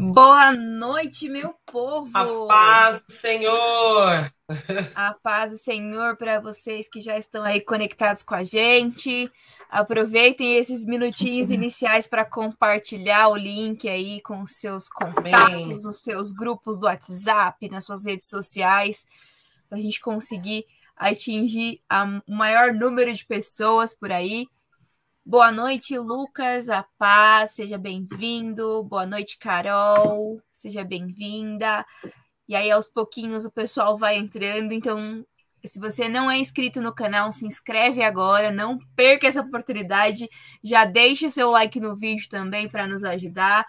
Boa noite, meu povo! A paz do Senhor! A paz do Senhor para vocês que já estão aí conectados com a gente. Aproveitem esses minutinhos iniciais para compartilhar o link aí com os seus contatos, os seus grupos do WhatsApp, nas suas redes sociais, para a gente conseguir atingir o maior número de pessoas por aí. Boa noite, Lucas, a paz, seja bem-vindo. Boa noite, Carol, seja bem-vinda. E aí, aos pouquinhos, o pessoal vai entrando. Então, se você não é inscrito no canal, se inscreve agora, não perca essa oportunidade. Já deixe seu like no vídeo também para nos ajudar.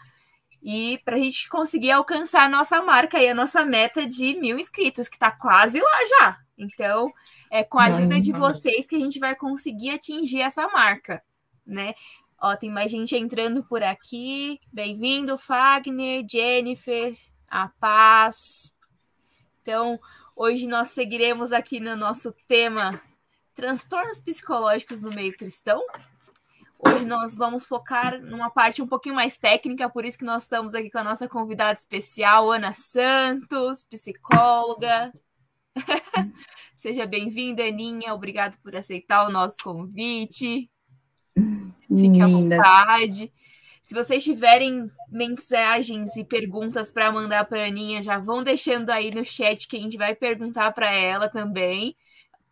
E para a gente conseguir alcançar a nossa marca e a nossa meta de mil inscritos, que está quase lá já. Então, é com a ajuda de vocês que a gente vai conseguir atingir essa marca né? Ó, tem mais gente entrando por aqui. Bem-vindo, Fagner, Jennifer, a paz. Então, hoje nós seguiremos aqui no nosso tema transtornos psicológicos no meio cristão. Hoje nós vamos focar numa parte um pouquinho mais técnica, por isso que nós estamos aqui com a nossa convidada especial, Ana Santos, psicóloga. Seja bem-vinda, Aninha. Obrigado por aceitar o nosso convite. Fique à vontade. Se vocês tiverem mensagens e perguntas para mandar para a Aninha, já vão deixando aí no chat que a gente vai perguntar para ela também.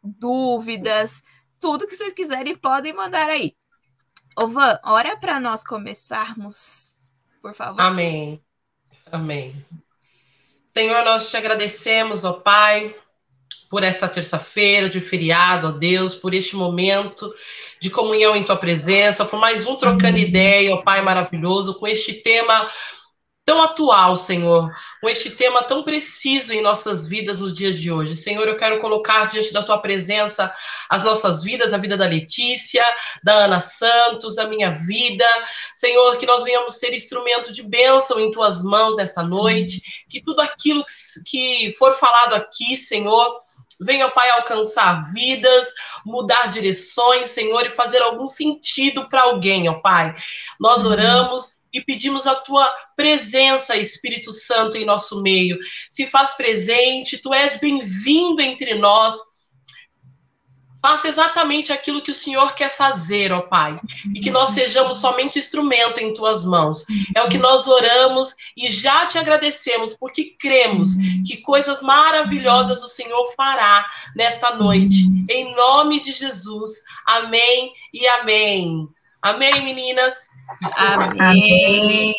Dúvidas, tudo que vocês quiserem podem mandar aí. Ô Van, hora para nós começarmos, por favor. Amém. Amém. Senhor, nós te agradecemos, ó Pai, por esta terça-feira de feriado, ó Deus, por este momento de comunhão em tua presença, por mais um trocando ideia, ó Pai maravilhoso, com este tema tão atual, Senhor, com este tema tão preciso em nossas vidas nos dias de hoje. Senhor, eu quero colocar diante da tua presença as nossas vidas, a vida da Letícia, da Ana Santos, a minha vida. Senhor, que nós venhamos ser instrumento de bênção em tuas mãos nesta noite, que tudo aquilo que for falado aqui, Senhor, Venha, Pai, alcançar vidas, mudar direções, Senhor, e fazer algum sentido para alguém, ó Pai. Nós uhum. oramos e pedimos a tua presença, Espírito Santo, em nosso meio. Se faz presente, tu és bem-vindo entre nós. Faça exatamente aquilo que o Senhor quer fazer, ó Pai, e que nós sejamos somente instrumento em tuas mãos. É o que nós oramos e já te agradecemos, porque cremos que coisas maravilhosas o Senhor fará nesta noite. Em nome de Jesus. Amém e amém. Amém, meninas. Amém.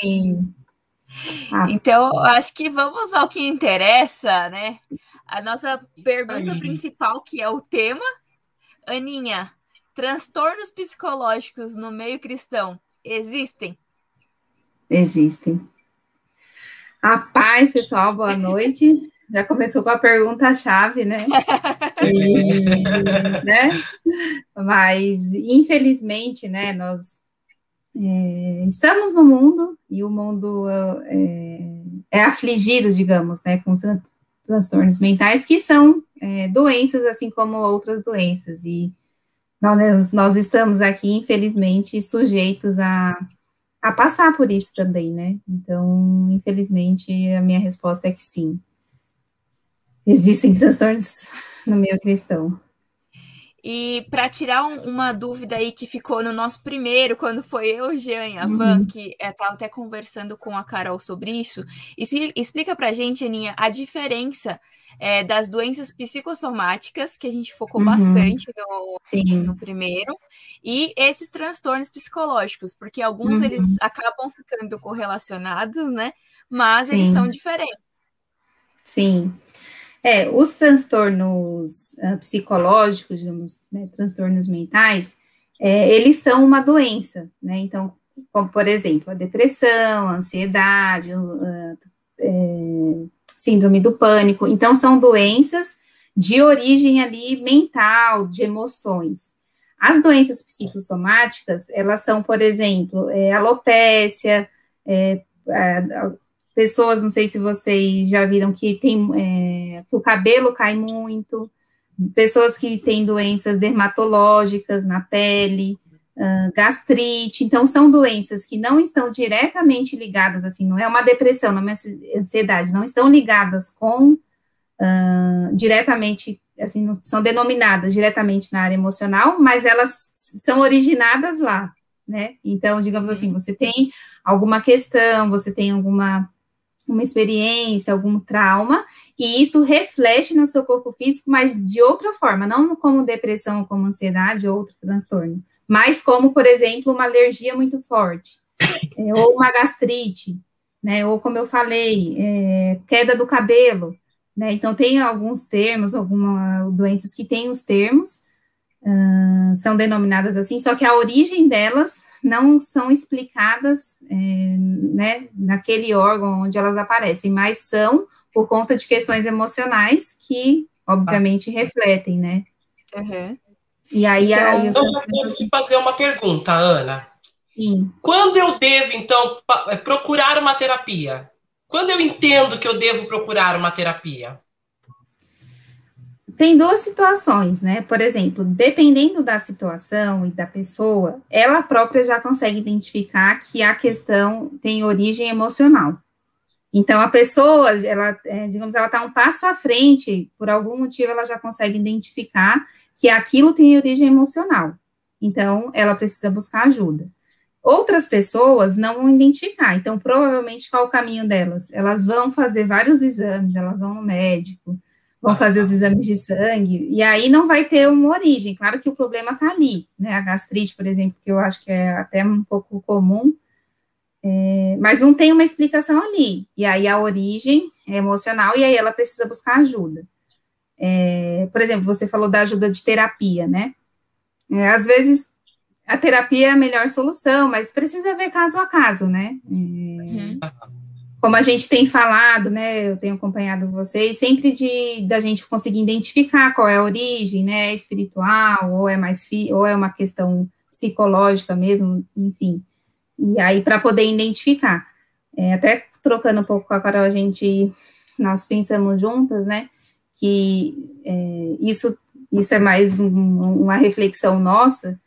Então, acho que vamos ao que interessa, né? A nossa pergunta principal, que é o tema, Aninha, transtornos psicológicos no meio cristão existem? Existem. A paz, pessoal, boa noite. Já começou com a pergunta-chave, né? E, né? Mas, infelizmente, né, nós é, estamos no mundo e o mundo é, é afligido, digamos, né, com os transtornos mentais, que são é, doenças, assim como outras doenças. E nós, nós estamos aqui, infelizmente, sujeitos a, a passar por isso também, né? Então, infelizmente, a minha resposta é que sim. Existem transtornos no meio cristão. E para tirar um, uma dúvida aí que ficou no nosso primeiro, quando foi eu, Jean e a Van, uhum. que estava é, até conversando com a Carol sobre isso, explica para a gente, Aninha, a diferença é, das doenças psicossomáticas, que a gente focou uhum. bastante no, no, primeiro, e esses transtornos psicológicos, porque alguns uhum. eles acabam ficando correlacionados, né? Mas Sim. eles são diferentes. Sim. É, os transtornos uh, psicológicos, digamos, né, transtornos mentais, é, eles são uma doença, né? Então, como por exemplo, a depressão, a ansiedade, uh, é, síndrome do pânico. Então, são doenças de origem ali mental, de emoções. As doenças psicossomáticas, elas são, por exemplo, é, alopécia, é, pessoas, não sei se vocês já viram que tem é, que o cabelo cai muito, pessoas que têm doenças dermatológicas na pele, uh, gastrite. Então, são doenças que não estão diretamente ligadas, assim, não é uma depressão, não é uma ansiedade, não estão ligadas com uh, diretamente, assim, são denominadas diretamente na área emocional, mas elas são originadas lá, né? Então, digamos assim, você tem alguma questão, você tem alguma uma experiência, algum trauma, e isso reflete no seu corpo físico, mas de outra forma, não como depressão, como ansiedade ou outro transtorno, mas como, por exemplo, uma alergia muito forte, é, ou uma gastrite, né, ou como eu falei, é, queda do cabelo, né, então tem alguns termos, algumas doenças que têm os termos, uh, são denominadas assim, só que a origem delas não são explicadas é, né, naquele órgão onde elas aparecem, mas são por conta de questões emocionais que, obviamente, ah. refletem, né? Uhum. E aí, então, aí eu devo te fazer uma pergunta, Ana. Sim. Quando eu devo, então, é, procurar uma terapia? Quando eu entendo que eu devo procurar uma terapia? Tem duas situações, né? Por exemplo, dependendo da situação e da pessoa, ela própria já consegue identificar que a questão tem origem emocional. Então, a pessoa, ela, é, digamos, ela está um passo à frente, por algum motivo, ela já consegue identificar que aquilo tem origem emocional. Então, ela precisa buscar ajuda. Outras pessoas não vão identificar, então, provavelmente, qual o caminho delas? Elas vão fazer vários exames, elas vão no médico, vão fazer os exames de sangue, e aí não vai ter uma origem. Claro que o problema está ali, né? A gastrite, por exemplo, que eu acho que é até um pouco comum, é, mas não tem uma explicação ali. E aí a origem é emocional, e aí ela precisa buscar ajuda. É, por exemplo, você falou da ajuda de terapia, né? É, às vezes a terapia é a melhor solução, mas precisa ver caso a caso, né? É, uhum como a gente tem falado, né, eu tenho acompanhado vocês, sempre de da gente conseguir identificar qual é a origem, né, espiritual, ou é mais ou é uma questão psicológica mesmo, enfim. E aí para poder identificar. É, até trocando um pouco com a Carol, a gente nós pensamos juntas, né, que é, isso isso é mais um, uma reflexão nossa,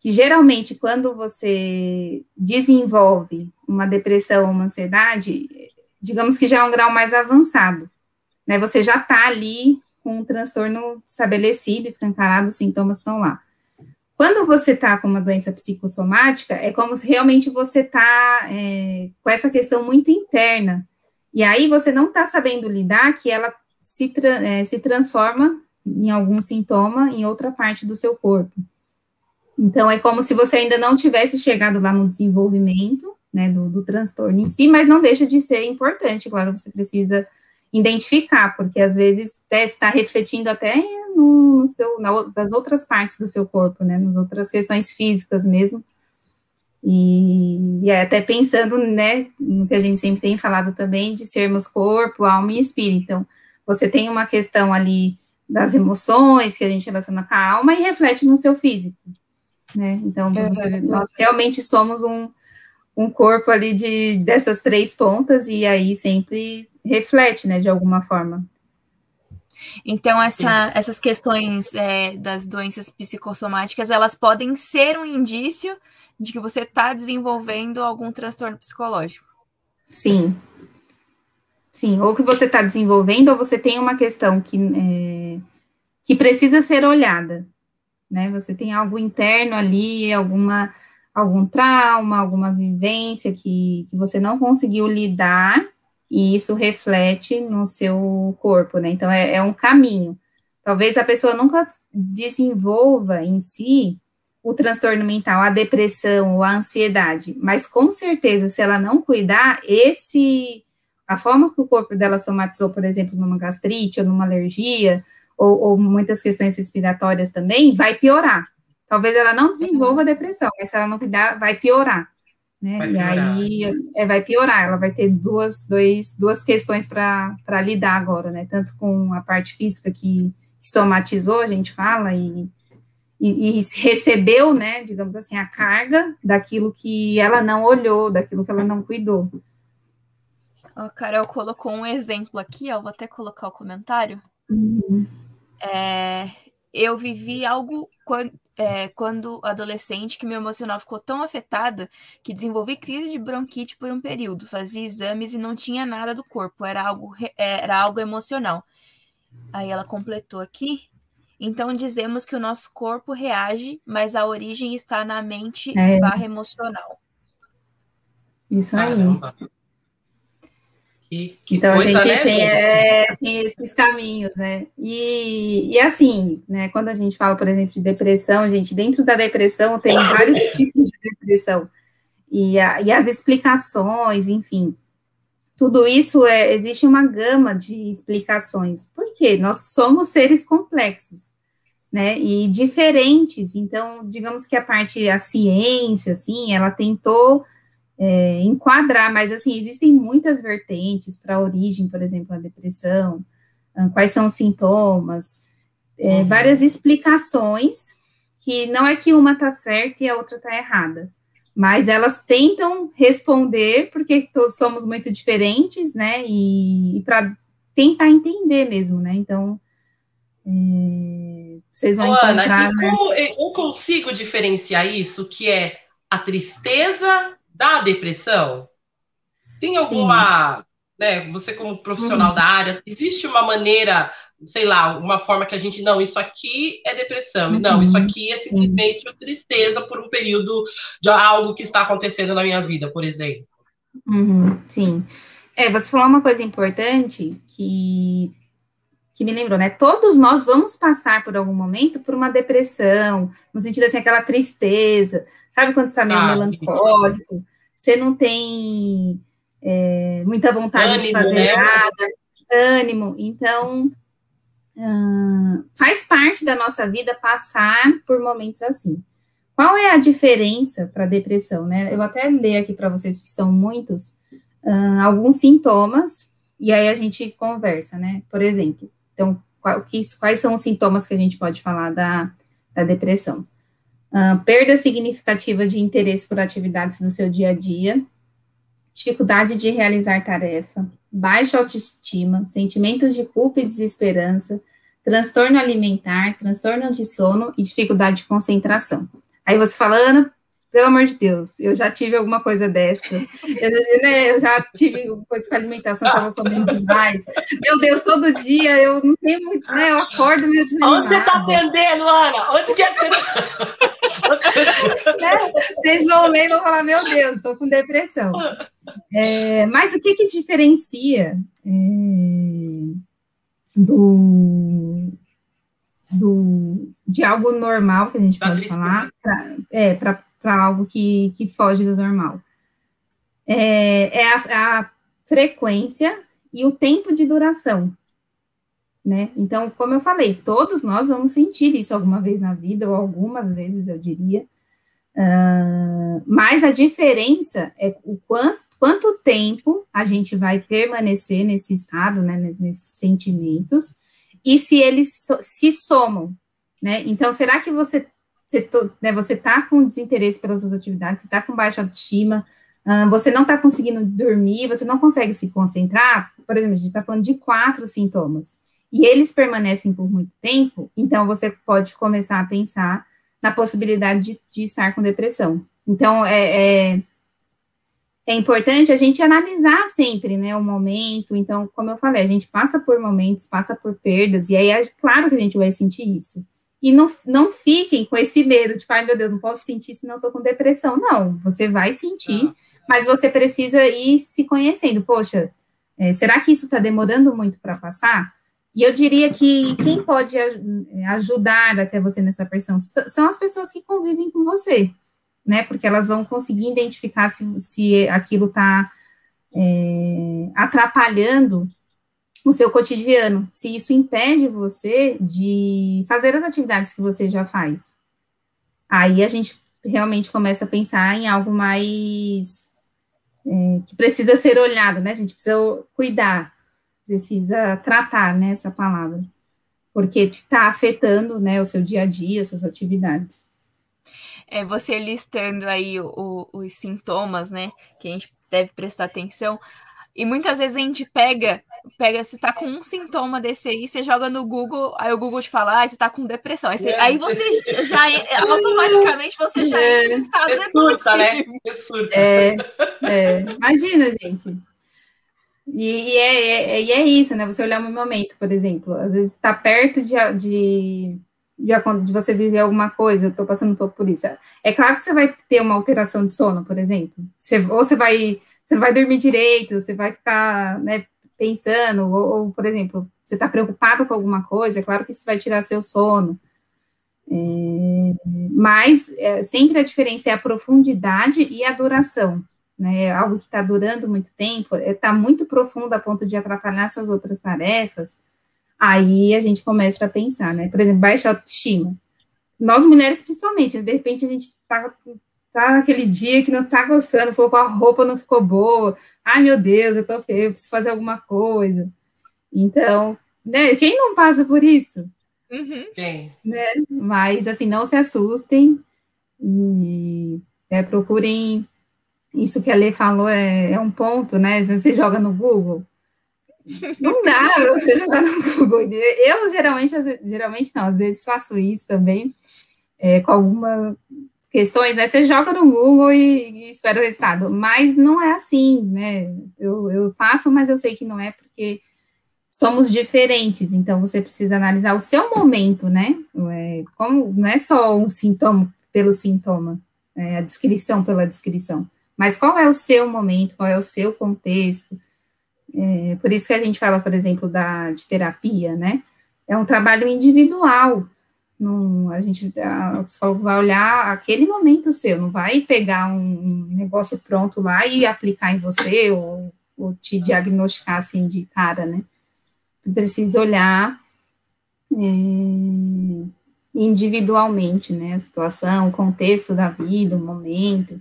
que geralmente quando você desenvolve uma depressão ou uma ansiedade, digamos que já é um grau mais avançado, né? Você já está ali com um transtorno estabelecido, escancarado, os sintomas estão lá. Quando você está com uma doença psicossomática, é como se realmente você está é, com essa questão muito interna. E aí você não está sabendo lidar que ela se, tra é, se transforma em algum sintoma em outra parte do seu corpo. Então, é como se você ainda não tivesse chegado lá no desenvolvimento, né, do, do transtorno em si, mas não deixa de ser importante, claro, você precisa identificar, porque às vezes está refletindo até no, no seu, na, das outras partes do seu corpo, né, nas outras questões físicas mesmo, e, e é até pensando, né, no que a gente sempre tem falado também, de sermos corpo, alma e espírito, então, você tem uma questão ali das emoções, que a gente relaciona com a alma, e reflete no seu físico, né? Então, você, nós realmente somos um, um corpo ali de dessas três pontas e aí sempre reflete, né, de alguma forma. Então, essa, essas questões é, das doenças psicossomáticas, elas podem ser um indício de que você está desenvolvendo algum transtorno psicológico. Sim. Sim, ou que você está desenvolvendo, ou você tem uma questão que, é, que precisa ser olhada, né? Você tem algo interno ali, alguma algum trauma, alguma vivência que, que você não conseguiu lidar e isso reflete no seu corpo, né? Então é, é um caminho. Talvez a pessoa nunca desenvolva em si o transtorno mental, a depressão ou a ansiedade, mas com certeza, se ela não cuidar, esse a forma que o corpo dela somatizou, por exemplo, numa gastrite ou numa alergia, ou, ou muitas questões respiratórias também, vai piorar. Talvez ela não desenvolva a depressão, mas se ela não cuidar, vai piorar. Né? Vai piorar. E aí é, vai piorar, ela vai ter duas, dois, duas questões para lidar agora, né? Tanto com a parte física que, que somatizou, a gente fala, e, e, e, recebeu, né, digamos assim, a carga daquilo que ela não olhou, daquilo que ela não cuidou. A Carol colocou um exemplo aqui, ó, vou até colocar o comentário. Uhum. É, eu vivi algo quando é, quando adolescente que meu emocional ficou tão afetado que desenvolvi crise de bronquite por um período. Fazia exames e não tinha nada do corpo, era algo, era algo emocional. Aí ela completou aqui. Então dizemos que o nosso corpo reage, mas a origem está na mente é. barra emocional. Isso aí. Caramba. Que, que então a gente né, tem, é, tem, esses caminhos, né? E, e assim, né? Quando a gente fala, por exemplo, de depressão, gente, dentro da depressão tem vários tipos de depressão e, a, e as explicações, enfim, tudo isso é, existe uma gama de explicações. Por quê? Nós somos seres complexos, né? E diferentes. Então, digamos que a parte a ciência, assim, ela tentou é, enquadrar, mas assim, existem muitas vertentes para a origem, por exemplo, da depressão, quais são os sintomas, é, uhum. várias explicações, que não é que uma está certa e a outra está errada, mas elas tentam responder, porque todos somos muito diferentes, né, e, e para tentar entender mesmo, né, então, é, vocês vão Ana, encontrar... Né? como eu consigo diferenciar isso, que é a tristeza da depressão? Tem alguma, Sim. né, você como profissional uhum. da área, existe uma maneira, sei lá, uma forma que a gente, não, isso aqui é depressão, uhum. não, isso aqui é simplesmente uhum. tristeza por um período de algo que está acontecendo na minha vida, por exemplo. Uhum. Sim. É, você falou uma coisa importante que que me lembrou, né? Todos nós vamos passar por algum momento por uma depressão, no sentido assim, aquela tristeza, sabe quando está meio ah, melancólico, você não tem é, muita vontade ânimo, de fazer né? nada, ânimo. Então, uh, faz parte da nossa vida passar por momentos assim. Qual é a diferença para a depressão, né? Eu até leio aqui para vocês que são muitos, uh, alguns sintomas, e aí a gente conversa, né? Por exemplo, então, qual, que, quais são os sintomas que a gente pode falar da, da depressão? Uh, perda significativa de interesse por atividades do seu dia a dia, dificuldade de realizar tarefa, baixa autoestima, sentimentos de culpa e desesperança, transtorno alimentar, transtorno de sono e dificuldade de concentração. Aí você falando, pelo amor de Deus, eu já tive alguma coisa dessa. Eu, né, eu já tive coisa com alimentação, estava comendo demais. Meu Deus, todo dia eu não tenho muito, né? Eu acordo meio desanimada. Onde você está atendendo, Ana? Onde que é que você tá? né? Vocês vão ler e vão falar, meu Deus, estou com depressão. É, mas o que que diferencia é, do, do, de algo normal, que a gente pode falar, pra, é, para para algo que, que foge do normal. É, é a, a, frequência e o tempo de duração, né? Então, como eu falei, todos nós vamos sentir isso alguma vez na vida, ou algumas vezes, eu diria. Uh, mas a diferença é o quanto, quanto tempo a gente vai permanecer nesse estado, né, nesses sentimentos, e se eles so, se somam, né? Então, será que você você, né, você tá com desinteresse pelas suas atividades, você tá com baixa autoestima, uh, você não está conseguindo dormir, você não consegue se concentrar, por exemplo, a gente está falando de quatro sintomas, e eles permanecem por muito tempo, então você pode começar a pensar na possibilidade de, de estar com depressão. Então, é, é, é, importante a gente analisar sempre, né, o momento. Então, como eu falei, a gente passa por momentos, passa por perdas, e aí é claro que a gente vai sentir isso. E não, não fiquem com esse medo de, tipo, ai meu Deus, não posso sentir se não estou com depressão. Não, você vai sentir, ah. mas você precisa ir se conhecendo. Poxa, é, será que isso está demorando muito para passar? E eu diria que quem pode ajudar até você nessa pressão são as pessoas que convivem com você, né? Porque elas vão conseguir identificar se, se aquilo está é, atrapalhando o seu cotidiano, se isso impede você de fazer as atividades que você já faz. Aí a gente realmente começa a pensar em algo mais é, que precisa ser olhado, né? A gente precisa cuidar, precisa tratar né, essa palavra, porque está afetando né, o seu dia a dia, suas atividades. É, você listando aí o, o, os sintomas, né, que a gente deve prestar atenção, E muitas vezes a gente pega, pega, você tá com um sintoma desse aí, você joga no Google, aí o Google te fala, ah, você tá com depressão. Aí você, aí você já, automaticamente, você já é, entra em estado é surta, né? É surta. É, é, imagina, gente. E, e é, é, e é isso, né? Você olhar um momento, por exemplo, às vezes está perto de, de, de, de, você viver alguma coisa, eu estou passando um pouco por isso. É claro que você vai ter uma alteração de sono, por exemplo. Você, ou você vai, você não vai dormir direito, você vai ficar né, pensando, ou, ou, por exemplo, você está preocupado com alguma coisa, é claro que isso vai tirar seu sono. É, mas é, sempre a diferença é a profundidade e a duração né, algo que está durando muito tempo, está é, muito profundo a ponto de atrapalhar suas outras tarefas, aí a gente começa a pensar, né? Por exemplo, baixa autoestima. Nós mulheres, principalmente, né, de repente a gente está tá naquele dia que não está gostando, falou, a roupa não ficou boa, ai meu Deus, eu tô feio, eu preciso fazer alguma coisa. Então, né, quem não passa por isso? Uhum. Quem? Né? Mas, assim, não se assustem e é, procurem isso que a Lê falou é, é um ponto, né? Se você joga no Google, não dá para você jogar no Google. Eu geralmente, geralmente não, às vezes faço isso também, é, com algumas questões, né? Você joga no Google e, e, espera o resultado, mas não é assim, né? Eu, eu faço, mas eu sei que não é porque somos diferentes, então você precisa analisar o seu momento, né? É, como, não é só um sintoma pelo sintoma, é a descrição pela descrição. Mas qual é o seu momento, qual é o seu contexto? É, por isso que a gente fala, por exemplo, da, de terapia, né? É um trabalho individual. Não, a gente, a, o psicólogo vai olhar aquele momento seu, não vai pegar um negócio pronto lá e aplicar em você ou, ou te diagnosticar assim de cara, né? Precisa olhar é, individualmente, né? A situação, o contexto da vida, o momento.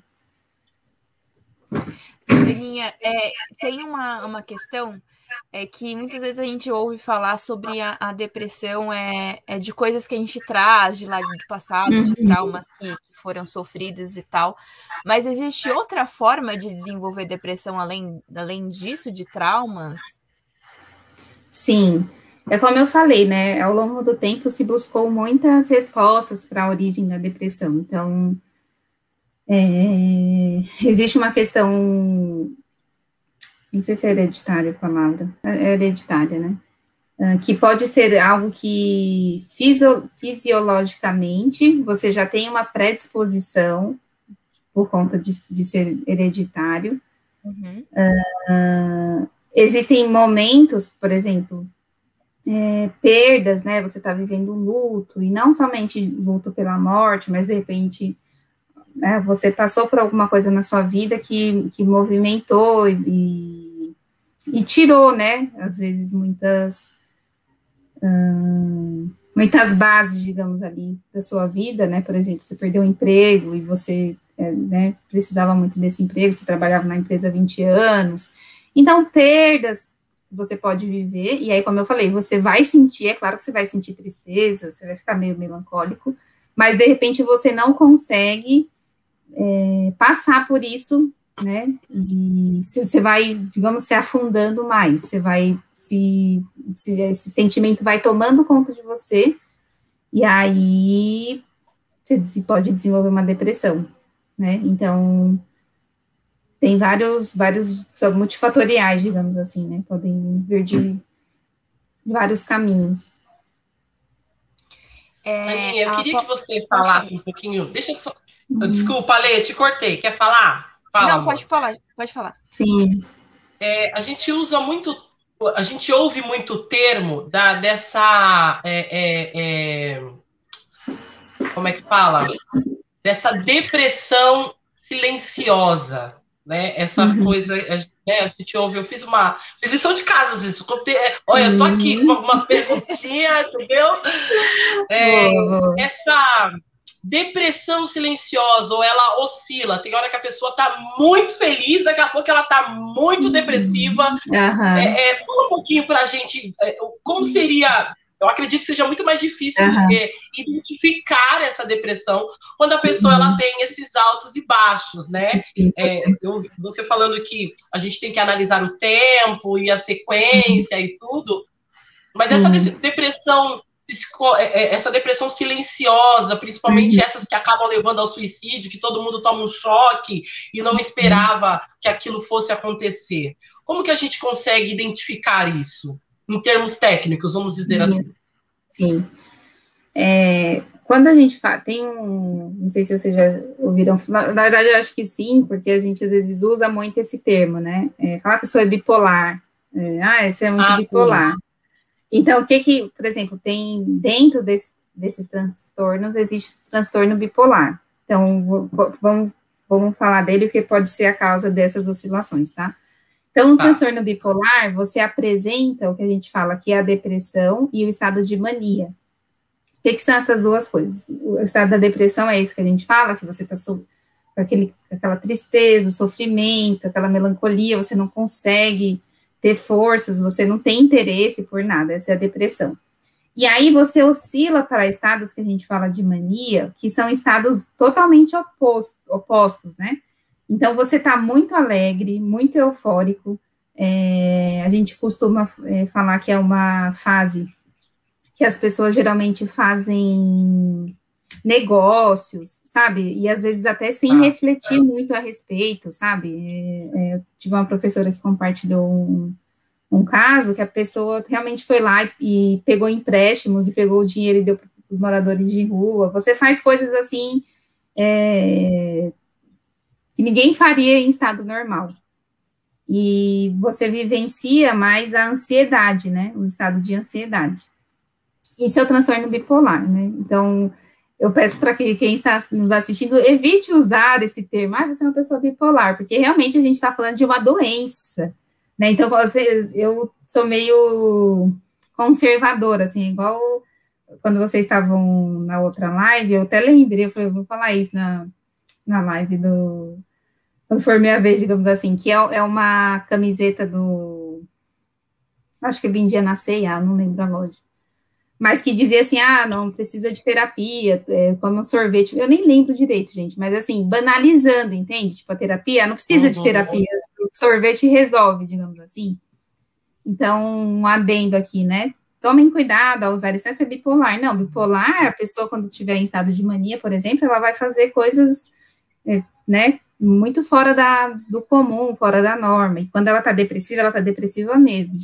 Julinha, é, tem uma, uma questão é que muitas vezes a gente ouve falar sobre a, a depressão é, é, de coisas que a gente traz de lá do passado, de uhum. traumas que, que, foram sofridos e tal. Mas existe outra forma de desenvolver depressão além, além disso, de traumas? Sim. É como eu falei, né? Ao longo do tempo se buscou muitas respostas para a origem da depressão. Então, é, existe uma questão, não sei se é hereditária a palavra, é hereditária, né? Ah, que pode ser algo que fisio, fisiologicamente você já tem uma predisposição por conta de, de ser hereditário. Uhum. Uh, existem momentos, por exemplo, é, perdas, né? Você está vivendo um luto, e não somente luto pela morte, mas de repente né, você passou por alguma coisa na sua vida que, que movimentou e, e tirou, né, às vezes muitas hum, muitas bases, digamos ali, da sua vida, né, por exemplo, você perdeu o emprego e você, é, né, precisava muito desse emprego, você trabalhava na empresa há 20 anos, então, perdas você pode viver, e aí, como eu falei, você vai sentir, é claro que você vai sentir tristeza, você vai ficar meio melancólico, mas de repente você não consegue é, passar por isso, né? E você vai, digamos, se afundando mais, você vai se, se esse sentimento vai tomando conta de você, e aí você pode desenvolver uma depressão, né? Então tem vários, vários, são multifatoriais, digamos assim, né? Podem vir de vários caminhos. É, eu queria que você falasse um pouquinho. Deixa eu só. Desculpa, Lê, te cortei. Quer falar? Fala, Não, pode falar, pode falar. Sim. É, a gente usa muito, a gente ouve muito o termo da, dessa. É, é, é como é que fala? Dessa depressão silenciosa, né? Essa uhum. coisa, né? a gente ouve, eu fiz uma fiz lição de casa, às vezes, olha, eu tô aqui com algumas perguntinhas, entendeu? É, essa depressão silenciosa, ou ela oscila. Tem hora que a pessoa tá muito feliz, daqui a pouco ela tá muito depressiva. Uhum. É, é, fala um pouquinho pra gente é, como seria eu acredito que seja muito mais difícil uhum. identificar essa depressão quando a pessoa uhum. ela tem esses altos e baixos, né? É, eu, você falando que a gente tem que analisar o tempo e a sequência uhum. e tudo, mas essa depressão essa depressão silenciosa, principalmente uhum. essas que acabam levando ao suicídio, que todo mundo toma um choque e não esperava que aquilo fosse acontecer. Como que a gente consegue identificar isso? Em termos técnicos, vamos dizer Sim. assim. Sim. É, quando a gente fala, tem um, não sei se vocês já ouviram, na, na, verdade eu acho que sim, porque a gente às vezes usa muito esse termo, né? É, falar que a pessoa é bipolar. É, ah, você é muito ah, bipolar. Sim. Então, o que que, por exemplo, tem dentro desse, desses transtornos, existe transtorno bipolar. Então, vamos, vamos falar dele, porque pode ser a causa dessas oscilações, tá? Então, no tá. transtorno bipolar, você apresenta o que a gente fala que é a depressão e o estado de mania. O que, que são essas duas coisas? O estado da depressão é isso que a gente fala, que você está com aquele, aquela tristeza, o sofrimento, aquela melancolia, você não consegue ter forças, você não tem interesse por nada, essa é a depressão. E aí você oscila para estados que a gente fala de mania, que são estados totalmente oposto, opostos, né? Então você está muito alegre, muito eufórico. É, a gente costuma é, falar que é uma fase que as pessoas geralmente fazem negócios, sabe? E às vezes até sem ah, refletir é. muito a respeito, sabe? É, é, tive uma professora que compartilhou um, um, caso que a pessoa realmente foi lá e, e pegou empréstimos e pegou o dinheiro e deu para os moradores de rua. Você faz coisas assim é, que ninguém faria em estado normal. E você vivencia mais a ansiedade, né? O estado de ansiedade. Isso é o transtorno bipolar, né? Então, eu peço para que quem está nos assistindo evite usar esse termo, ah, você é uma pessoa bipolar, porque realmente a gente está falando de uma doença, né? Então, você, eu sou meio conservadora, assim, igual quando vocês estavam na outra live, eu até lembrei, eu, falei, eu vou falar isso na, na live do. Quando for minha vez, digamos assim, que é, é uma camiseta do. Acho que vendia na ceia, não lembro a loja mas que dizia assim, ah, não precisa de terapia, é, come um sorvete. Eu nem lembro direito, gente, mas assim, banalizando, entende? Tipo, a terapia, não precisa uhum. de terapia, o sorvete resolve, digamos assim. Então, um adendo aqui, né? Tomem cuidado ao usar licença bipolar. Não, bipolar, a pessoa, quando tiver em estado de mania, por exemplo, ela vai fazer coisas, é, né, muito fora da, do comum, fora da norma. E quando ela tá depressiva, ela tá depressiva mesmo.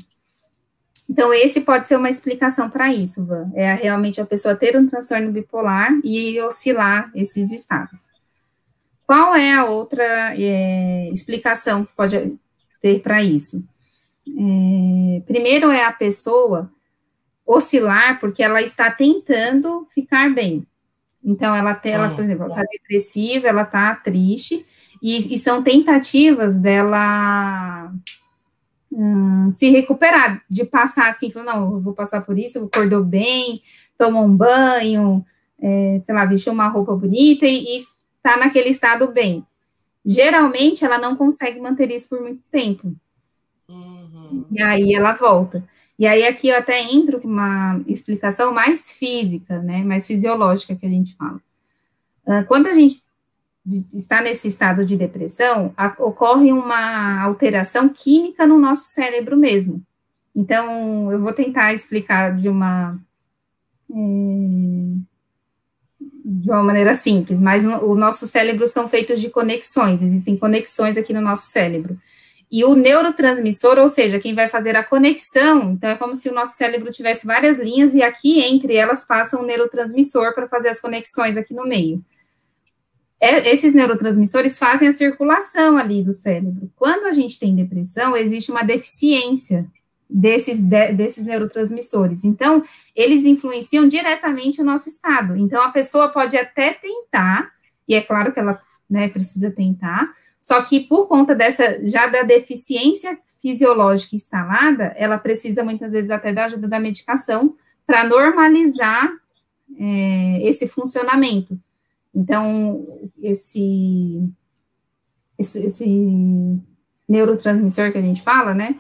Então, esse pode ser uma explicação para isso, Van. É realmente a pessoa ter um transtorno bipolar e oscilar esses estados. Qual é a outra é, explicação que pode ter para isso? É, primeiro é a pessoa oscilar porque ela está tentando ficar bem. Então, ela, tem, ela por exemplo, está depressiva, ela está triste, e, e são tentativas dela hum, se recuperar, de passar assim, falar, não, eu vou passar por isso, acordou bem, tomou um banho, é, sei lá, vestiu uma roupa bonita e, e tá naquele estado bem. Geralmente ela não consegue manter isso por muito tempo. Uhum. E aí ela volta. E aí aqui eu até entro com uma explicação mais física, né, mais fisiológica que a gente fala. Uh, quando a gente está nesse estado de depressão, a, ocorre uma alteração química no nosso cérebro mesmo. Então, eu vou tentar explicar de uma é, de uma maneira simples, mas o nosso cérebro são feitos de conexões, existem conexões aqui no nosso cérebro. E o neurotransmissor, ou seja, quem vai fazer a conexão, então é como se o nosso cérebro tivesse várias linhas e aqui entre elas passa um neurotransmissor para fazer as conexões aqui no meio é, esses neurotransmissores fazem a circulação ali do cérebro. Quando a gente tem depressão, existe uma deficiência desses, de, desses neurotransmissores. Então, eles influenciam diretamente o nosso estado. Então, a pessoa pode até tentar, e é claro que ela né, precisa tentar, só que por conta dessa, já da deficiência fisiológica instalada, ela precisa muitas vezes até da ajuda da medicação para normalizar é, esse funcionamento. Então, esse, esse, esse neurotransmissor que a gente fala, né?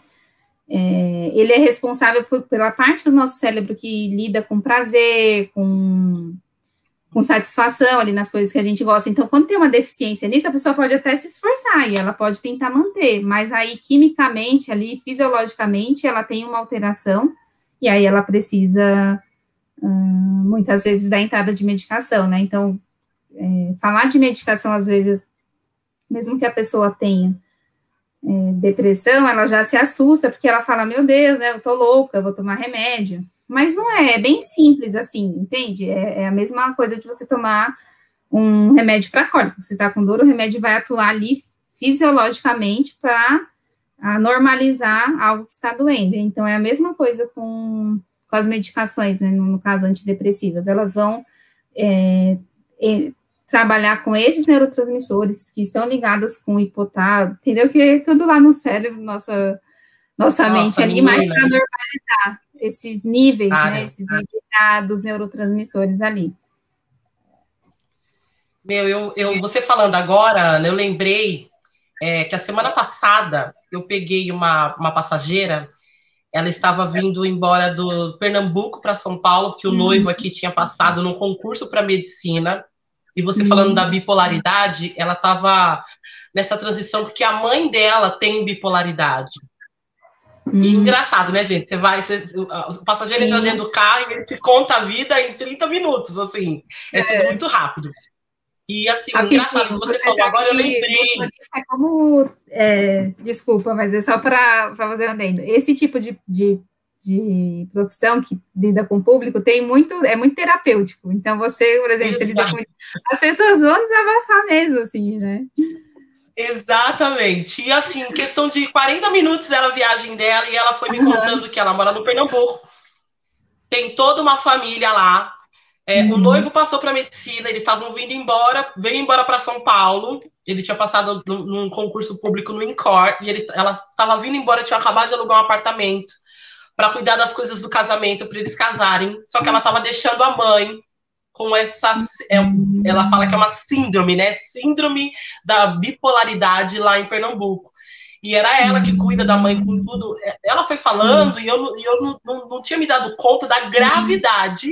é, ele é responsável por, pela parte do nosso cérebro que lida com prazer, com, com satisfação ali nas coisas que a gente gosta. Então, quando tem uma deficiência nisso, a pessoa pode até se esforçar e ela pode tentar manter, mas aí, quimicamente, ali, fisiologicamente, ela tem uma alteração e aí ela precisa, hum, muitas vezes, da entrada de medicação, né? Então, é, falar de medicação, às vezes, mesmo que a pessoa tenha é, depressão, ela já se assusta, porque ela fala, meu Deus, né, eu tô louca, eu vou tomar remédio. Mas não é, é bem simples assim, entende? É, é a mesma coisa de você tomar um remédio para cólica. Você está com dor, o remédio vai atuar ali fisiologicamente para normalizar algo que está doendo. Então, é a mesma coisa com, com as medicações, né, no, no caso antidepressivas. Elas vão é, trabalhar com esses neurotransmissores que estão ligados com o hipotálamo, entendeu? Que é tudo lá no cérebro, nossa, nossa, nossa mente ali, mas para normalizar esses níveis, ah, né? Esses ah. níveis dos neurotransmissores ali. Meu, eu, eu, você falando agora, eu lembrei é, que a semana passada eu peguei uma, uma passageira, ela estava vindo embora do Pernambuco para São Paulo, porque o hum. noivo aqui tinha passado num concurso para medicina, e você uhum. falando da bipolaridade, ela estava nessa transição porque a mãe dela tem bipolaridade. Uhum. E engraçado, né, gente? Você vai, você, o passageiro Sim. entra dentro do carro e ele te conta a vida em 30 minutos, assim. É, é. tudo muito rápido. E assim, Rapidinho, engraçado, você, você falou, agora eu lembrei. É como. É, desculpa, mas é só para fazer um adendo. Esse tipo de, de de profissão que lida com o público tem muito, é muito terapêutico. Então, você, por exemplo, você lida com. As pessoas vão desabafar mesmo, assim, né? Exatamente. E assim, em questão de 40 minutos dela, a viagem dela, e ela foi me uhum. contando que ela mora no Pernambuco. Tem toda uma família lá. É, uhum. O noivo passou para medicina, eles estavam vindo embora, veio embora para São Paulo. Ele tinha passado num, num concurso público no INCOR, e ele, ela estava vindo embora, tinha acabado de alugar um apartamento para cuidar das coisas do casamento, para eles casarem. Só que ela estava deixando a mãe com essa. É, ela fala que é uma síndrome, né? Síndrome da bipolaridade lá em Pernambuco. E era ela que cuida da mãe com tudo. Ela foi falando e eu, e eu não, não, não tinha me dado conta da gravidade,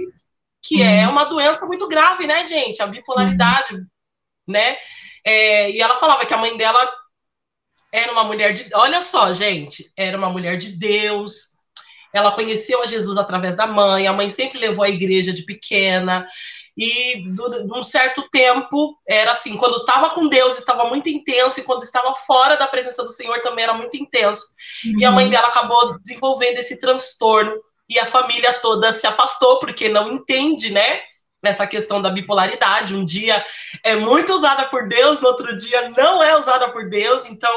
que é uma doença muito grave, né, gente? A bipolaridade, né? É, e ela falava que a mãe dela era uma mulher de. Olha só, gente, era uma mulher de Deus, ela conheceu a Jesus através da mãe, a mãe sempre levou a igreja de pequena. E de um certo tempo, era assim, quando estava com Deus estava muito intenso, e quando estava fora da presença do Senhor também era muito intenso. Uhum. E a mãe uhum. dela acabou desenvolvendo esse transtorno, e a família toda se afastou, porque não entende, né? Essa questão da bipolaridade. Um dia é muito usada por Deus, no outro dia não é usada por Deus. Então,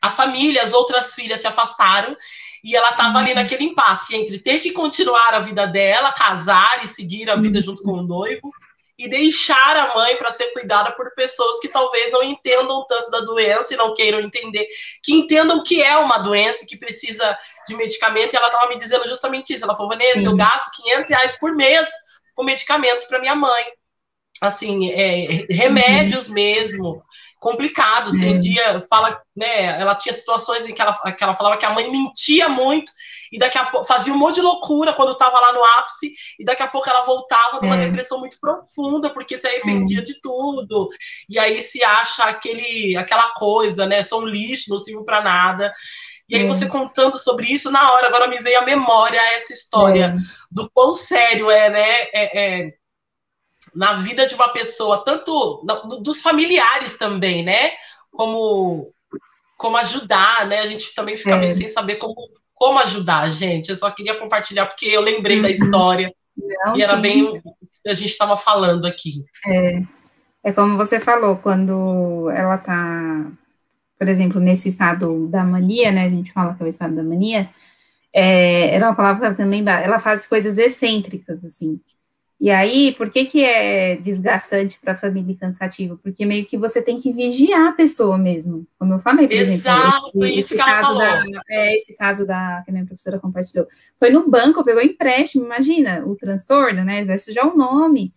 a família, as outras filhas se afastaram e ela estava ali uhum. naquele impasse entre ter que continuar a vida dela, casar e seguir a vida junto com o noivo, e deixar a mãe para ser cuidada por pessoas que talvez não entendam tanto da doença e não queiram entender, que entendam que é uma doença que precisa de medicamento. E ela estava me dizendo justamente isso. Ela falou, Vanessa, Sim. eu gasto 500 reais por mês com medicamentos para minha mãe. Assim, é, remédios uhum. mesmo complicados. Tem é. dia, fala, né? Ela tinha situações em que ela, que ela falava que a mãe mentia muito e daqui a pouco fazia um monte de loucura quando estava lá no ápice, e daqui a pouco ela voltava numa é. depressão muito profunda, porque se arrependia é. de tudo, e aí se acha aquele, aquela coisa, né? Sou um lixo, não sirvo para nada. E aí, é. você contando sobre isso, na hora, agora me veio à memória essa história é. do quão sério é, né? Na vida de uma pessoa, tanto dos familiares também, né? Como, como ajudar, né? A gente também fica é. meio sem saber como, como ajudar, gente. Eu só queria compartilhar porque eu lembrei uhum. da história Não, e era sim. bem a gente estava falando aqui. É, é como você falou, quando ela está, por exemplo, nesse estado da mania, né? A gente fala que é o estado da mania. É, era uma palavra que eu estava tentando lembrar. Ela faz coisas excêntricas, assim. E aí, por que, que é desgastante para a família e cansativo? Porque meio que você tem que vigiar a pessoa mesmo. Como eu falei, por Exato, exemplo. Esse, esse caso da, é, esse caso da que a minha professora compartilhou. Foi no banco, pegou empréstimo, imagina, o transtorno, né? Vai sujar o nome.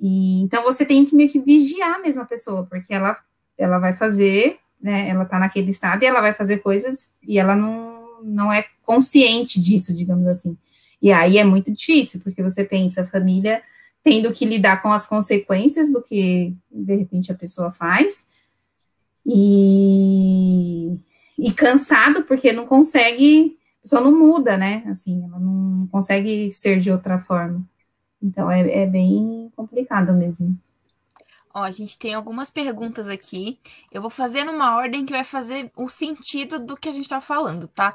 E, então você tem que meio que vigiar mesmo a pessoa, porque ela, ela vai fazer, né? Ela tá naquele estado e ela vai fazer coisas e ela não, não é consciente disso, digamos assim. E aí é muito difícil, porque você pensa, a família tendo que lidar com as consequências do que, de repente, a pessoa faz, e, e cansado, porque não consegue, a pessoa não muda, né? Assim, ela não consegue ser de outra forma. Então, é, é bem complicado mesmo. Ó, a gente tem algumas perguntas aqui. Eu vou fazer numa ordem que vai fazer o sentido do que a gente tá falando, tá?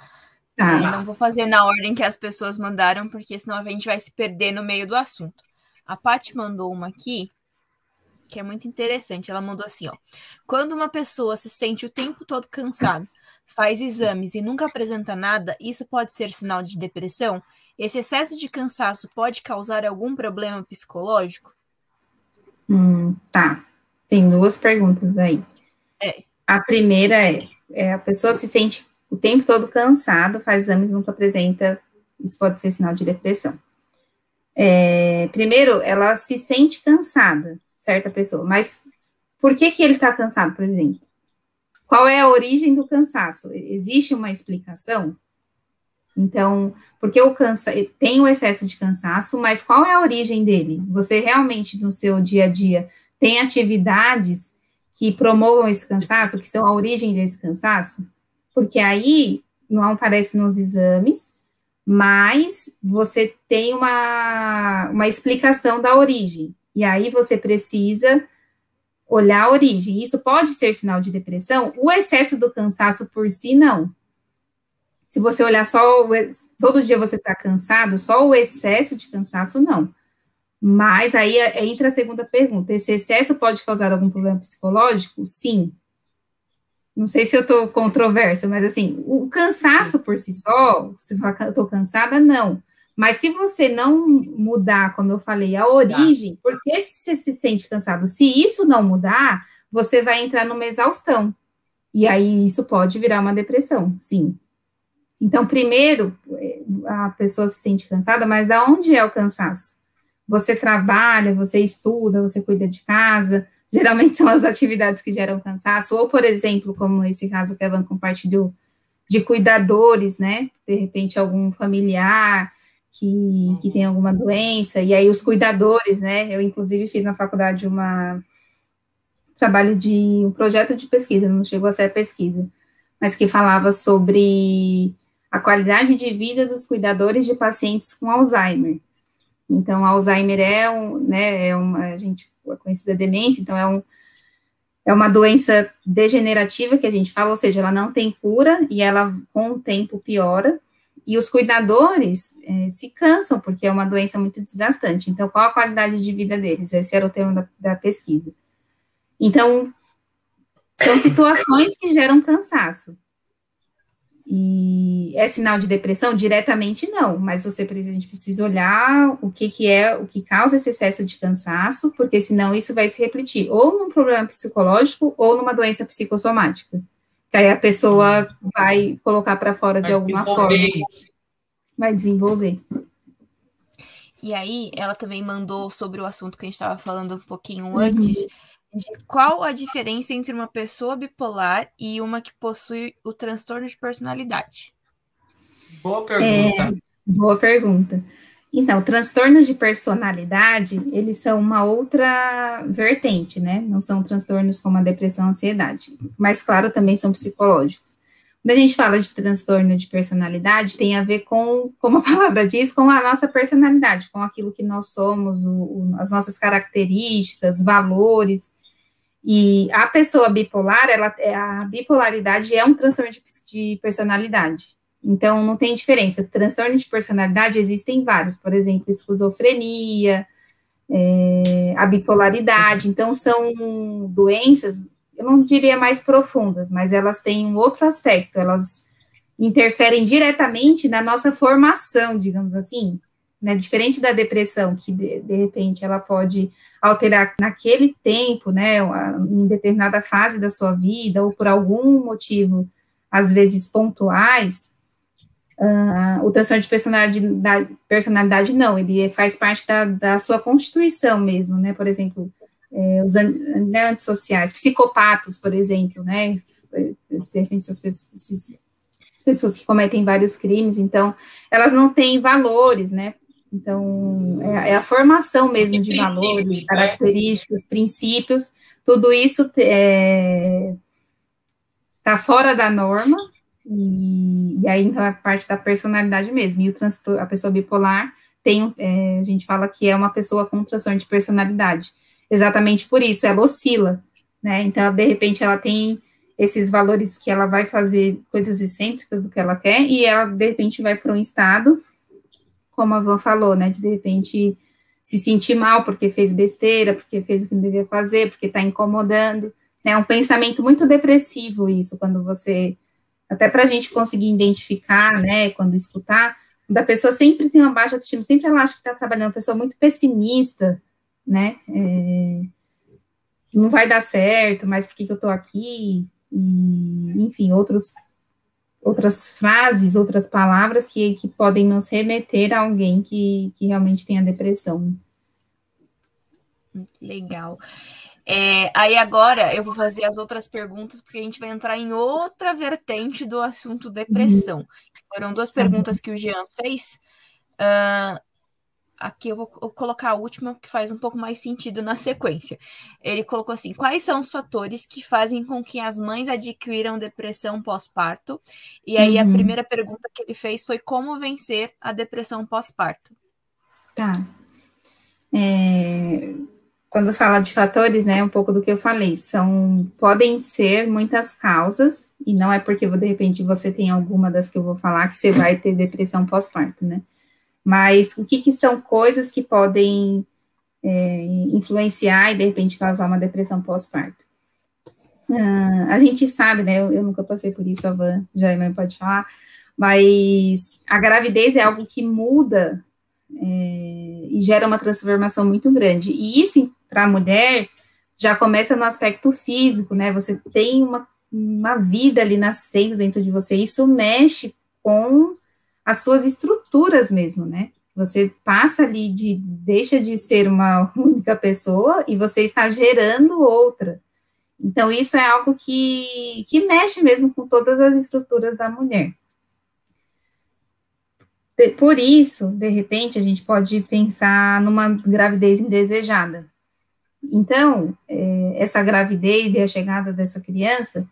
Tá. Não vou fazer na ordem que as pessoas mandaram, porque senão a gente vai se perder no meio do assunto. A Paty mandou uma aqui que é muito interessante. Ela mandou assim, ó: Quando uma pessoa se sente o tempo todo cansado, faz exames e nunca apresenta nada, isso pode ser sinal de depressão? Esse excesso de cansaço pode causar algum problema psicológico? Hum, tá. Tem duas perguntas aí. É. A primeira é, é, a pessoa se sente o tempo todo cansado, faz exames, nunca apresenta, isso pode ser sinal de depressão. É, primeiro, ela se sente cansada, certa pessoa, mas por que que ele está cansado, por exemplo? Qual é a origem do cansaço? Existe uma explicação? Então, porque o cansa tem o excesso de cansaço, mas qual é a origem dele? Você realmente no seu dia a dia tem atividades que promovam esse cansaço, que são a origem desse cansaço? Porque aí não aparece nos exames, mas você tem uma, uma explicação da origem. E aí você precisa olhar a origem. Isso pode ser sinal de depressão? O excesso do cansaço por si, não. Se você olhar só, o, todo dia você está cansado, só o excesso de cansaço, não. Mas aí é, entra a segunda pergunta: esse excesso pode causar algum problema psicológico? Sim, não sei se eu estou controversa, mas assim, o cansaço por si só, se falar que eu estou cansada, não. Mas se você não mudar, como eu falei, a origem, por que você se sente cansado? Se isso não mudar, você vai entrar numa exaustão. E aí isso pode virar uma depressão, sim. Então, primeiro, a pessoa se sente cansada, mas da onde é o cansaço? Você trabalha, você estuda, você cuida de casa, geralmente são as atividades que geram cansaço, ou, por exemplo, como esse caso que a Evan compartilhou, de cuidadores, né? De repente, algum familiar que, que tem alguma doença, e aí os cuidadores, né? Eu, inclusive, fiz na faculdade uma trabalho de um projeto de pesquisa, não chegou a ser a pesquisa, mas que falava sobre a qualidade de vida dos cuidadores de pacientes com Alzheimer. Então, Alzheimer é um, né, é uma, a gente a conhecida demência, então é, um, é uma doença degenerativa que a gente fala, ou seja, ela não tem cura e ela com o tempo piora, e os cuidadores é, se cansam, porque é uma doença muito desgastante. Então, qual a qualidade de vida deles? Esse era o tema da, da pesquisa. Então, são situações que geram cansaço. E é sinal de depressão? Diretamente não, mas você precisa, a gente precisa olhar o que, que é, o que causa esse excesso de cansaço, porque senão isso vai se repetir ou num problema psicológico ou numa doença psicossomática. Que aí a pessoa vai colocar para fora vai de alguma forma. Vai desenvolver. E aí, ela também mandou sobre o assunto que a gente estava falando um pouquinho uhum. De qual a diferença entre uma pessoa bipolar e uma que possui o transtorno de personalidade? Boa pergunta. É, boa pergunta. Então, transtornos de personalidade, eles são uma outra vertente, né? Não são transtornos como a depressão, a ansiedade. Mas, claro, também são psicológicos. Quando a gente fala de transtorno de personalidade, tem a ver com, como a palavra diz, com a nossa personalidade, com aquilo que nós somos, o, o, as nossas características, valores. E a pessoa bipolar, ela, é, a bipolaridade é um transtorno de, de personalidade. Então, não tem diferença. Transtorno de personalidade existem vários, por exemplo, esquizofrenia, é, a bipolaridade. Então, são doenças, eu não diria mais profundas, mas elas têm um outro aspecto, elas interferem diretamente na nossa formação, digamos assim né? Diferente da depressão, que de, de repente ela pode alterar naquele tempo, né? Em determinada fase da sua vida, ou por algum motivo, às vezes pontuais, uh, o transtorno de personalidade, personalidade não, ele faz parte da, da sua constituição mesmo, né? Por exemplo, é, os né, antissociais, psicopatas, por exemplo, né? De repente essas pessoas, esses pessoas que cometem vários crimes, então elas não têm valores, né? Então, é, é a formação mesmo de valores, né? características, princípios, tudo isso está é, tá fora da norma, e, e, aí então é parte da personalidade mesmo. E o transtorno, a pessoa bipolar tem, é, a gente fala que é uma pessoa com transtorno de personalidade. Exatamente por isso, ela oscila, né? Então, de repente, ela tem esses valores que ela vai fazer coisas excêntricas do que ela quer, e ela, de repente, vai para um estado, como a Van falou, né? De, de repente se sentir mal porque fez besteira, porque fez o que não devia fazer, porque está incomodando. Né? É um pensamento muito depressivo isso, quando você. Até para a gente conseguir identificar, né, quando escutar, da pessoa sempre tem uma baixa autoestima, sempre ela acha que está trabalhando, uma pessoa muito pessimista, né? É, não vai dar certo, mas por que, que eu estou aqui? E, enfim, outros, outras frases, outras palavras que, que podem nos remeter a alguém que, que realmente tem a depressão. Legal. É, aí agora eu vou fazer as outras perguntas, porque a gente vai entrar em outra vertente do assunto depressão. Uhum. Foram duas perguntas que o Jean fez. Uh, aqui eu vou colocar a última, que faz um pouco mais sentido na sequência. Ele colocou assim: quais são os fatores que fazem com que as mães adquiram depressão pós-parto? E aí uhum. a primeira pergunta que ele fez foi como vencer a depressão pós-parto. Tá. É, quando fala de fatores, né, um pouco do que eu falei, são podem ser muitas causas e não é porque de repente você tem alguma das que eu vou falar que você vai ter depressão pós-parto, né? Mas o que, que são coisas que podem é, influenciar e de repente causar uma depressão pós-parto? Uh, a gente sabe, né? Eu, eu, nunca passei por isso, a Van já é pode falar, mas a gravidez é algo que muda é, e gera uma transformação muito grande. E isso para a mulher já começa no aspecto físico, né? Você tem uma, uma vida ali nascendo dentro de você, isso mexe com as suas estruturas mesmo, né? Você passa ali de deixa de ser uma única pessoa e você está gerando outra. Então, isso é algo que, que mexe mesmo com todas as estruturas da mulher. Por isso, de repente, a gente pode pensar numa gravidez indesejada. Então, é, essa gravidez e a chegada dessa criança,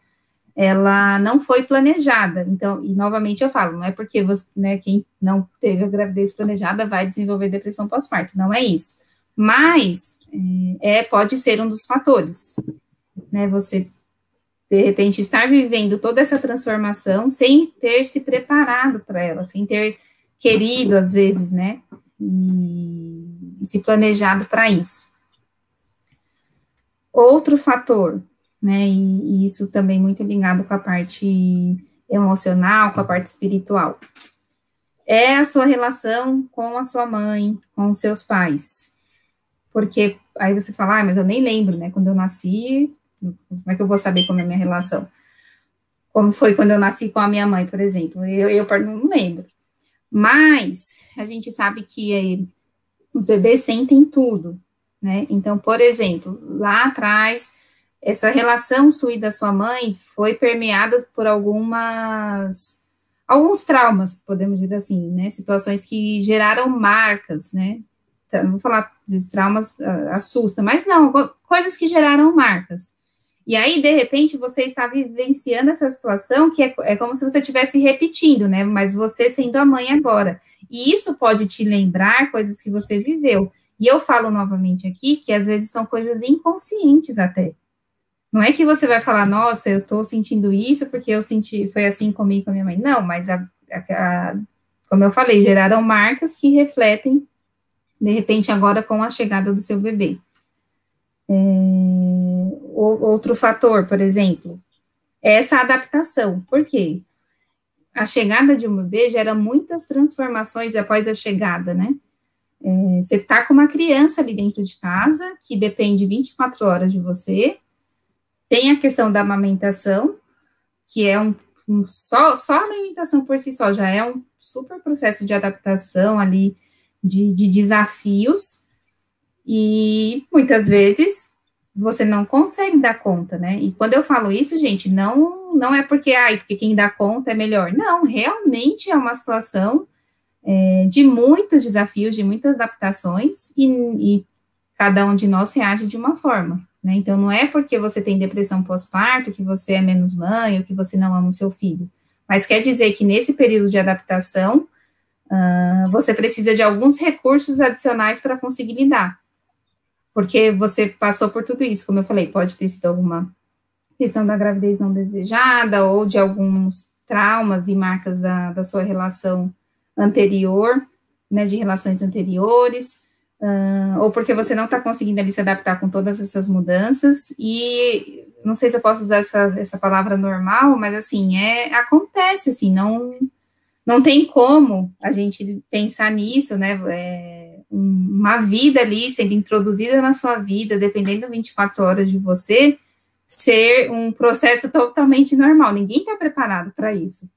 ela não foi planejada. Então, e novamente eu falo, não é porque você, né, quem não teve a gravidez planejada vai desenvolver depressão pós-parto, não é isso. Mas é, é, pode ser um dos fatores, né? Você de repente estar vivendo toda essa transformação sem ter se preparado para ela, sem ter querido às vezes, né? E, e se planejado para isso. Outro fator, né, e, e, isso também muito ligado com a parte emocional, com a parte espiritual, é a sua relação com a sua mãe, com os seus pais. Porque aí você fala, ah, mas eu nem lembro, né, quando eu nasci, como é que eu vou saber como é a minha relação? Como foi quando eu nasci com a minha mãe, por exemplo? Eu, eu não lembro. Mas a gente sabe que aí, os bebês sentem tudo, né? Então, por exemplo, lá atrás, essa relação sua e da sua mãe foi permeada por algumas alguns traumas, podemos dizer assim, né? Situações que geraram marcas, né? Então, vou falar de traumas uh, assusta, mas não, coisas que geraram marcas. E aí, de repente, você está vivenciando essa situação que é, é como se você estivesse repetindo, né? Mas você sendo a mãe agora. E isso pode te lembrar coisas que você viveu. E eu falo novamente aqui que às vezes são coisas inconscientes até. Não é que você vai falar, nossa, eu estou sentindo isso porque eu senti, foi assim comigo com a minha mãe. Não, mas a, a, a, como eu falei, geraram marcas que refletem, de repente, agora com a chegada do seu bebê. É, outro fator, por exemplo, é essa adaptação. Por quê? A chegada de um bebê gera muitas transformações após a chegada, né? É, você está com uma criança ali dentro de casa, que depende 24 horas de você. Tem a questão da amamentação, que é um, um só, só a amamentação por si só já é um super processo de adaptação ali, de, de desafios. E muitas vezes você não consegue dar conta, né? E quando eu falo isso, gente, não, não é porque, ai, porque quem dá conta é melhor. Não, realmente é uma situação é, de muitos desafios, de muitas adaptações, e, e cada um de nós reage de uma forma, né? Então, não é porque você tem depressão pós-parto que você é menos mãe ou que você não ama o seu filho. Mas quer dizer que nesse período de adaptação, uh, você precisa de alguns recursos adicionais para conseguir lidar porque você passou por tudo isso, como eu falei, pode ter sido alguma questão da gravidez não desejada ou de alguns traumas e marcas da, da sua relação anterior, né, de relações anteriores, ou porque você não está conseguindo ali se adaptar com todas essas mudanças, e não sei se eu posso usar essa, essa palavra normal, mas assim, é, acontece, assim, não, não tem como a gente pensar nisso, né, é, uma vida ali sendo introduzida na sua vida, dependendo 24 horas de você, ser um processo totalmente normal. Ninguém está preparado para isso.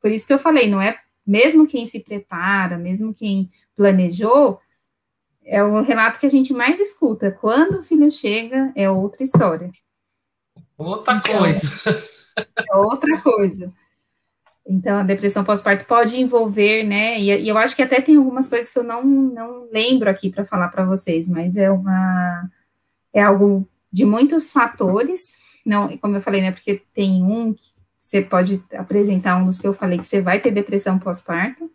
Por isso que eu falei, não é mesmo quem se prepara, mesmo quem planejou, é o relato que a gente mais escuta. Quando o filho chega, é outra história. Outra então, coisa. É outra coisa. Então, a depressão pós-parto pode envolver, né? E, e, eu acho que até tem algumas coisas que eu não, não lembro aqui para falar para vocês, mas é uma é algo de muitos fatores. Não, como eu falei, né? Porque tem um que você pode apresentar um dos que eu falei que você vai ter depressão pós-parto,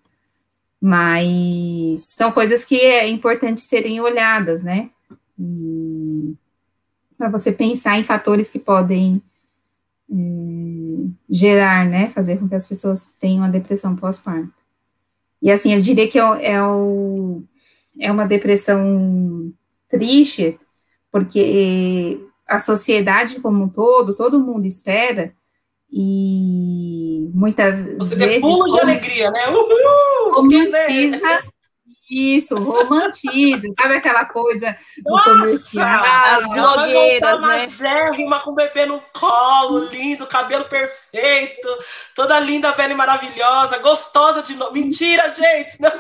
mas são coisas que é importante serem olhadas, né? Para você pensar em fatores que podem gerar, né, fazer com que as pessoas tenham a depressão pós-parto. E assim, eu diria que é, é, o, é uma depressão triste, porque a sociedade como um todo, todo mundo espera, e muitas Você vezes... Você pulo de alegria, né? Uhul! Romantiza isso, romantiza, sabe aquela coisa do Nossa, comercial? As blogueiras, né? Magérrima com o bebê no colo, lindo, cabelo perfeito, toda linda, bela e maravilhosa, gostosa de novo. Mentira, gente! Não.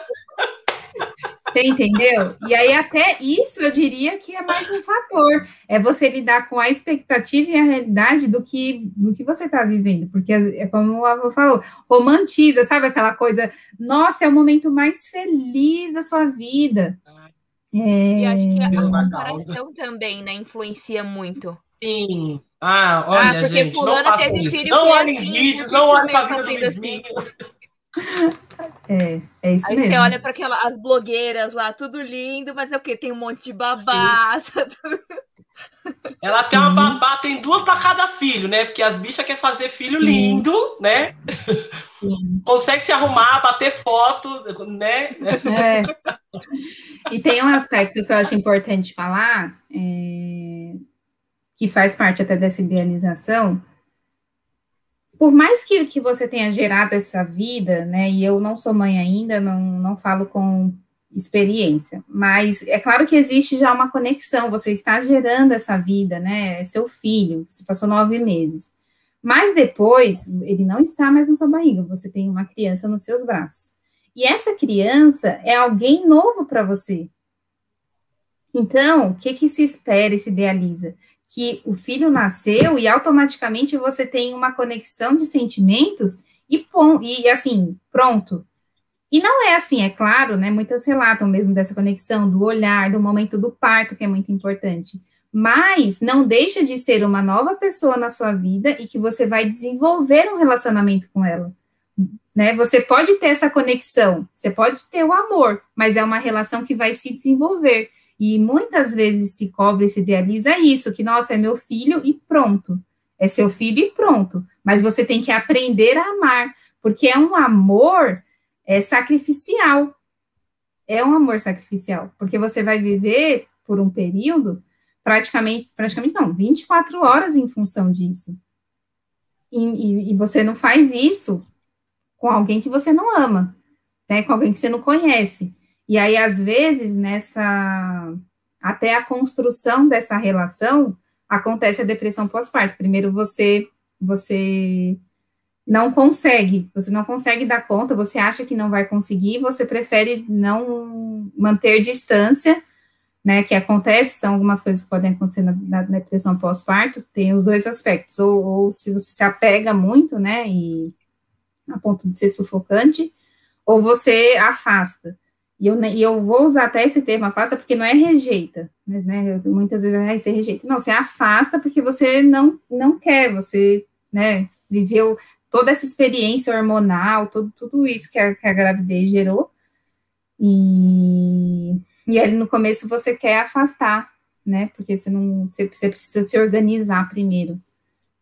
Você entendeu? E aí, até isso eu diria que é mais um fator. É você lidar com a expectativa e a realidade do que, do que você está vivendo. Porque, é como o avô falou, romantiza, sabe aquela coisa? Nossa, é o momento mais feliz da sua vida. É... E acho que a, comparação também, né, influencia muito. Sim. Ah, olha, ah, porque gente, fulana não teve isso. filho. Não olhem assim, vídeos, não olhem para a vida. Assim. É, é isso Aí mesmo. você olha para as blogueiras lá, tudo lindo, mas é o que? Tem um monte de babá. Ela Sim. tem uma babá, tem duas para cada filho, né? Porque as bichas querem fazer filho Sim. lindo, né? Sim. Consegue se arrumar, bater foto, né? É. E tem um aspecto que eu acho importante falar, é... que faz parte até dessa idealização, por mais que, que você tenha gerado essa vida, né, e eu não sou mãe ainda, não, não falo com experiência, mas é claro que existe já uma conexão, você está gerando essa vida, né, é seu filho, você passou nove meses, mas depois, ele não está mais na sua barriga, você tem uma criança nos seus braços, e essa criança é alguém novo para você, então, o que, que se espera e se idealiza? Que o filho nasceu e automaticamente você tem uma conexão de sentimentos e, e assim, pronto. E não é assim, é claro, né? Muitas relatam mesmo dessa conexão, do olhar, do momento do parto, que é muito importante. Mas não deixa de ser uma nova pessoa na sua vida e que você vai desenvolver um relacionamento com ela. Né? Você pode ter essa conexão, você pode ter o amor, mas é uma relação que vai se desenvolver. E muitas vezes se cobra e se idealiza isso, que, nossa, é meu filho e pronto. É seu filho e pronto. Mas você tem que aprender a amar, porque é um amor é, sacrificial. É um amor sacrificial, porque você vai viver por um período, praticamente, praticamente não, 24 horas em função disso. E, e, e você não faz isso com alguém que você não ama, né? Com alguém que você não conhece. E aí, às vezes, nessa até a construção dessa relação, acontece a depressão pós-parto. Primeiro você você não consegue, você não consegue dar conta, você acha que não vai conseguir, você prefere não manter distância, né, que acontece, são algumas coisas que podem acontecer na, na depressão pós-parto, tem os dois aspectos, ou, ou, se você se apega muito, né, e a ponto de ser sufocante, ou você afasta. E eu, e eu vou usar até esse termo afasta, porque não é rejeita, né, né muitas vezes é você rejeita, não, você afasta porque você não, não quer, você, né, viveu toda essa experiência hormonal, tudo, tudo isso que a, que a gravidez gerou, e e ali no começo você quer afastar, né? Porque você não você, você precisa se organizar primeiro.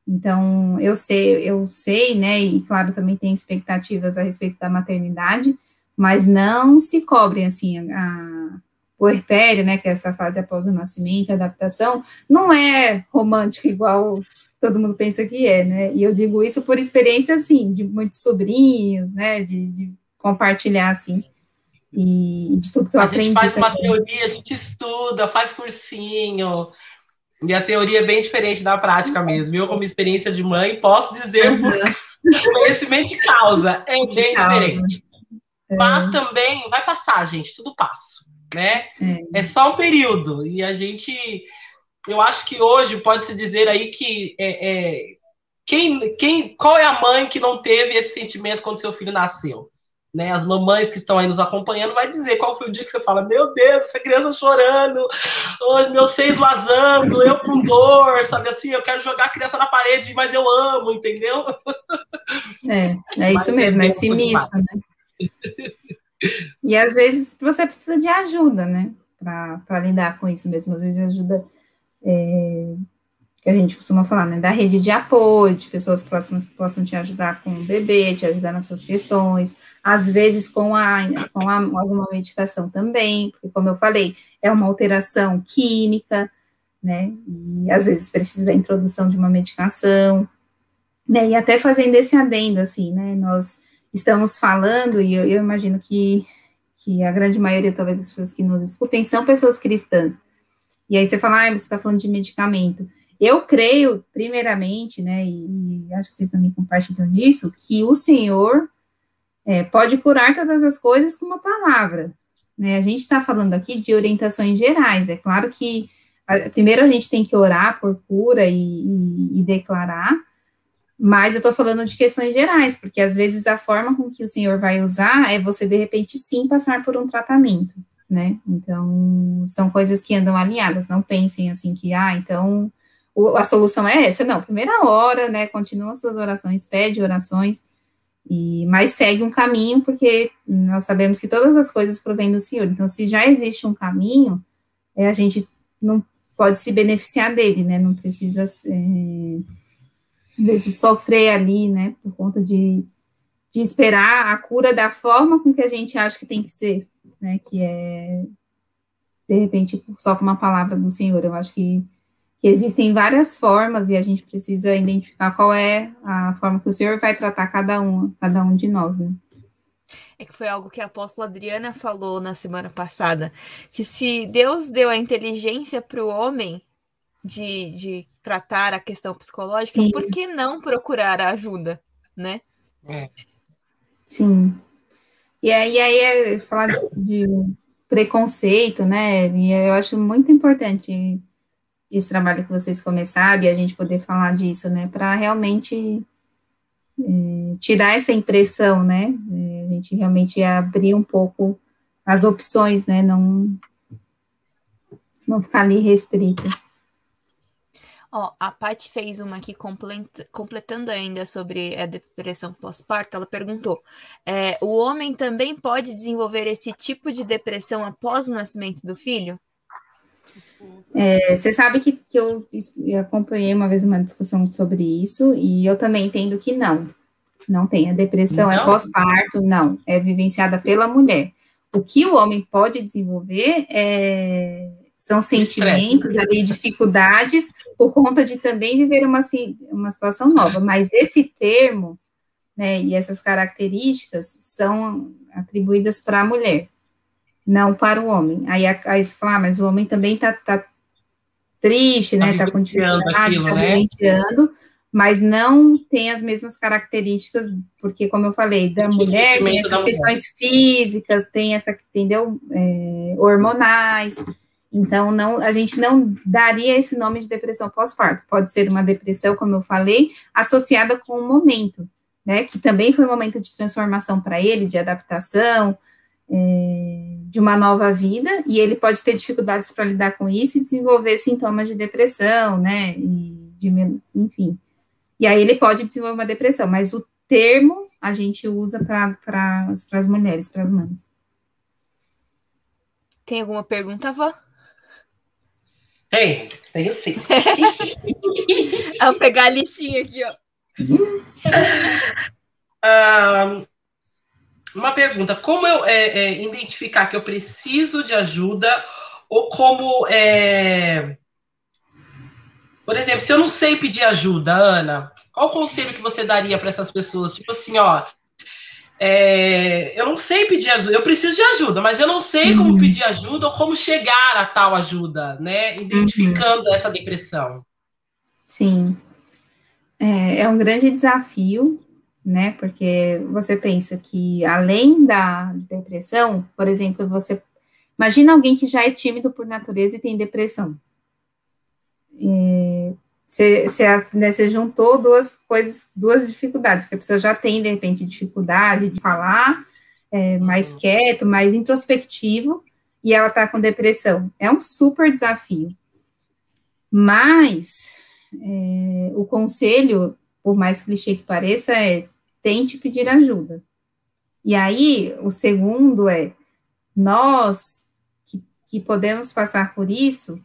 Então, eu sei, eu sei, né? E claro, também tem expectativas a respeito da maternidade, mas não se cobrem assim a, puerpério, né? Que é essa fase após o nascimento, a adaptação, não é romântica igual todo mundo pensa que é, né? E eu digo isso por experiência, assim, de muitos sobrinhos, né? De, de compartilhar, assim e de tudo que eu a aprendi. A gente faz também. uma teoria, a gente estuda, faz cursinho. E a teoria é bem diferente da prática mesmo. Eu, como experiência de mãe, posso dizer uhum. por conhecimento de causa. É bem causa. diferente. É. Mas também vai passar, gente, tudo passa. Né? É. é. só um período. E a gente. Eu acho que hoje pode-se dizer aí que é, é, quem, quem, qual é a mãe que não teve esse sentimento quando seu filho nasceu? né, as mamães que estão aí nos acompanhando, vai dizer qual foi o dia que você fala, meu Deus, essa criança chorando, os meus seios vazando, eu com dor, sabe assim, eu quero jogar a criança na parede, mas eu amo, entendeu? É, é isso mesmo, é misto, né? E às vezes você precisa de ajuda, né, para lidar com isso mesmo, às vezes ajuda é, que a gente costuma falar, né, da rede de apoio, de pessoas próximas que possam te ajudar com o bebê, te ajudar nas suas questões, às vezes com, a, com a, alguma medicação também, porque, como eu falei, é uma alteração química, né, e às vezes precisa da introdução de uma medicação, né, e até fazendo esse adendo, assim, né, nós estamos falando, e eu, eu imagino que, que a grande maioria, talvez, das pessoas que nos escutem são pessoas cristãs, e aí você fala, ah, você está falando de medicamento, eu creio, primeiramente, né, e, e acho que vocês também compartilham disso, que o Senhor é, pode curar todas as coisas com uma palavra. Né? A gente está falando aqui de orientações gerais. É claro que a, primeiro a gente tem que orar por cura e, e, e declarar, mas eu estou falando de questões gerais, porque às vezes a forma com que o Senhor vai usar é você, de repente, sim passar por um tratamento, né? Então, são coisas que andam alinhadas. Não pensem assim que, ah, então o, a solução é essa. Não, primeira hora, né? Continua suas orações, pede orações, e mas segue um caminho, porque nós sabemos que todas as coisas provêm do Senhor. Então, se já existe um caminho, é, a gente não pode se beneficiar dele, né? Não precisa é, vezes sofrer ali, né? Por conta de, de esperar a cura da forma com que a gente acha que tem que ser, né? Que é de repente só com uma palavra do Senhor. Eu acho que que existem várias formas e a gente precisa identificar qual é a forma que o Senhor vai tratar cada um, cada um de nós, né? É que foi algo que a apóstola Adriana falou na semana passada, que se Deus deu a inteligência para o homem de, de tratar a questão psicológica, Sim. por que não procurar a ajuda, né? É. Sim. E aí, aí é falar de preconceito, né? E eu acho muito importante esse trabalho que vocês começaram e a gente poder falar disso, né, para realmente é, tirar essa impressão, né, é, a gente realmente abrir um pouco as opções, né, não, não ficar ali restrito. Ó, a Paty fez uma aqui completando ainda sobre a depressão pós-parto. Ela perguntou: é, o homem também pode desenvolver esse tipo de depressão após o nascimento do filho? É, você sabe que, que eu, eu, acompanhei uma vez uma discussão sobre isso, e eu também entendo que não. Não tem. A depressão é não. é pós-parto, não. É vivenciada pela mulher. O que o homem pode desenvolver é, são sentimentos ali, dificuldades, por conta de também viver uma, uma situação nova. Mas esse termo, né, e essas características são atribuídas para a mulher não para o homem. Aí, aí você fala, ah, mas o homem também está tá triste, né? Está tá com dificuldade, está né? vivenciando, mas não tem as mesmas características, porque, como eu falei, da mulher tem essas questões mulher. físicas, tem essa, entendeu? É, hormonais. Então, não, a gente não daria esse nome de depressão pós-parto. Pode ser uma depressão, como eu falei, associada com um momento, né? Que também foi um momento de transformação para ele, de adaptação, é, de uma nova vida, e ele pode ter dificuldades para lidar com isso e desenvolver sintomas de depressão, né? E de, enfim. E aí ele pode desenvolver uma depressão, mas o termo a gente usa para as mulheres, para as mães. Tem alguma pergunta, Vó? Tem, tenho sim. Vou pegar a listinha aqui, ó. Uma pergunta: como eu é, é, identificar que eu preciso de ajuda ou como é, por exemplo, se eu não sei pedir ajuda, Ana, qual conselho que você daria para essas pessoas? Tipo assim, ó, é, eu não sei pedir ajuda, eu preciso de ajuda, mas eu não sei uhum. como pedir ajuda ou como chegar a tal ajuda, né? Identificando uhum. essa depressão. Sim. É, é um grande desafio, né? Porque você pensa que além da depressão, por exemplo, você imagina alguém que já é tímido por natureza e tem depressão. Você, você, né, você juntou duas coisas, duas dificuldades, que a pessoa já tem, de repente, dificuldade de falar, é, mais uhum. quieto, mais introspectivo, e ela está com depressão. É um super desafio. Mas é, o conselho, por mais clichê que pareça, é tente pedir ajuda. E aí, o segundo é, nós que, que podemos passar por isso,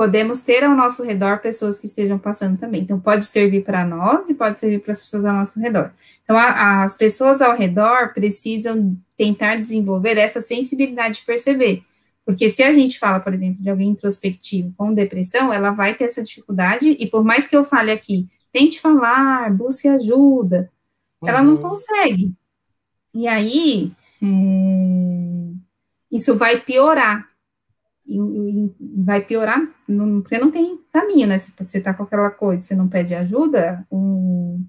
podemos ter ao nosso redor pessoas que estejam passando também. Então, pode servir para nós e pode servir para as pessoas ao nosso redor. Então, a, as pessoas ao redor precisam tentar desenvolver essa sensibilidade de perceber. Porque se a gente fala, por exemplo, de alguém introspectivo com depressão, ela vai ter essa dificuldade, e por mais que eu fale aqui, tente falar, busque ajuda, uhum. ela não uhum. consegue. E aí, é, isso vai piorar, e, e vai piorar, não, porque não tem caminho, né? Se você tá com aquela coisa, você não pede ajuda, um...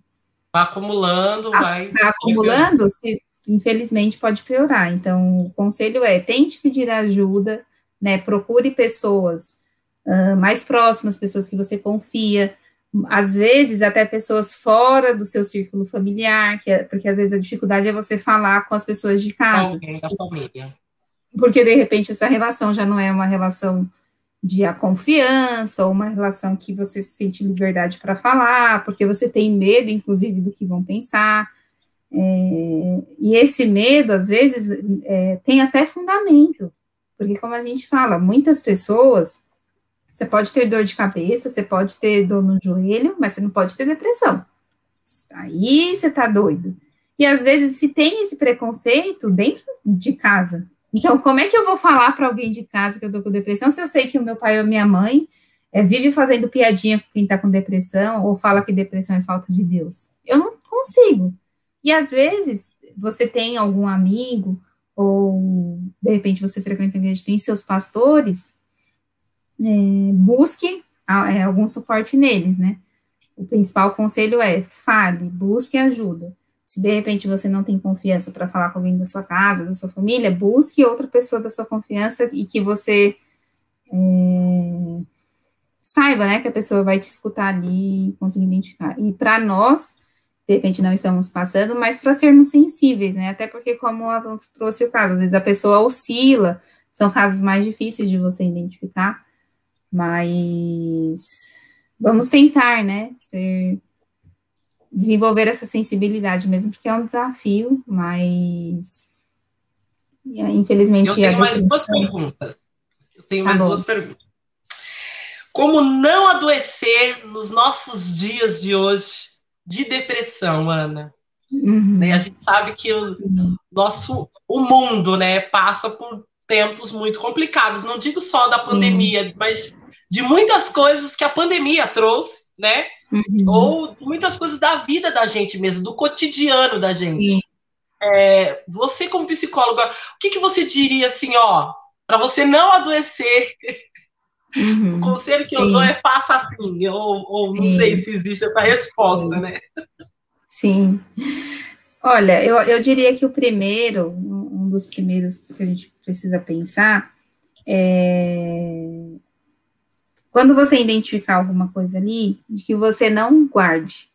Vai acumulando, a, vai... Vai acumulando, se, infelizmente pode piorar. Então, o conselho é, tente pedir ajuda, né? Procure pessoas uh, mais próximas, pessoas que você confia, às vezes até pessoas fora do seu círculo familiar, que é, porque às vezes a dificuldade é você falar com as pessoas de casa. Alguém da família porque de repente essa relação já não é uma relação de a confiança, ou uma relação que você se sente liberdade para falar, porque você tem medo, inclusive, do que vão pensar. É, e esse medo, às vezes, é, tem até fundamento, porque, como a gente fala, muitas pessoas, você pode ter dor de cabeça, você pode ter dor no joelho, mas você não pode ter depressão. Aí você tá doido. E às vezes se tem esse preconceito dentro de casa, então, como é que eu vou falar para alguém de casa que eu estou com depressão se eu sei que o meu pai ou minha mãe é, vive fazendo piadinha com quem está com depressão ou fala que depressão é falta de Deus? Eu não consigo. E às vezes você tem algum amigo ou de repente você frequenta a igreja, tem seus pastores, é, busque é, algum suporte neles, né? O principal conselho é fale, busque ajuda. Se de repente você não tem confiança para falar com alguém da sua casa, da sua família, busque outra pessoa da sua confiança e que você é, saiba, né, que a pessoa vai te escutar ali e conseguir identificar. E para nós, de repente não estamos passando, mas para sermos sensíveis, né? Até porque, como a trouxe o caso, às vezes a pessoa oscila, são casos mais difíceis de você identificar, mas vamos tentar, né? Ser desenvolver essa sensibilidade mesmo, porque é um desafio, mas infelizmente. Eu tenho mais duas perguntas. Eu tenho tá mais bom. duas perguntas. Como não adoecer nos nossos dias de hoje de depressão, Ana? Uhum. Né, a gente sabe que o Sim. nosso o mundo, né, passa por tempos muito complicados. Não digo só da pandemia, Sim. mas de muitas coisas que a pandemia trouxe, né? Uhum. Ou muitas coisas da vida da gente mesmo, do cotidiano da gente. É, você, como psicóloga, o que, que você diria assim, ó, para você não adoecer? Uhum. O conselho que Sim. eu dou é faça assim, ou, ou não sei se existe essa resposta, Sim. né? Sim. Olha, eu, eu diria que o primeiro, um dos primeiros que a gente precisa pensar é, quando você identificar alguma coisa ali, que você não guarde.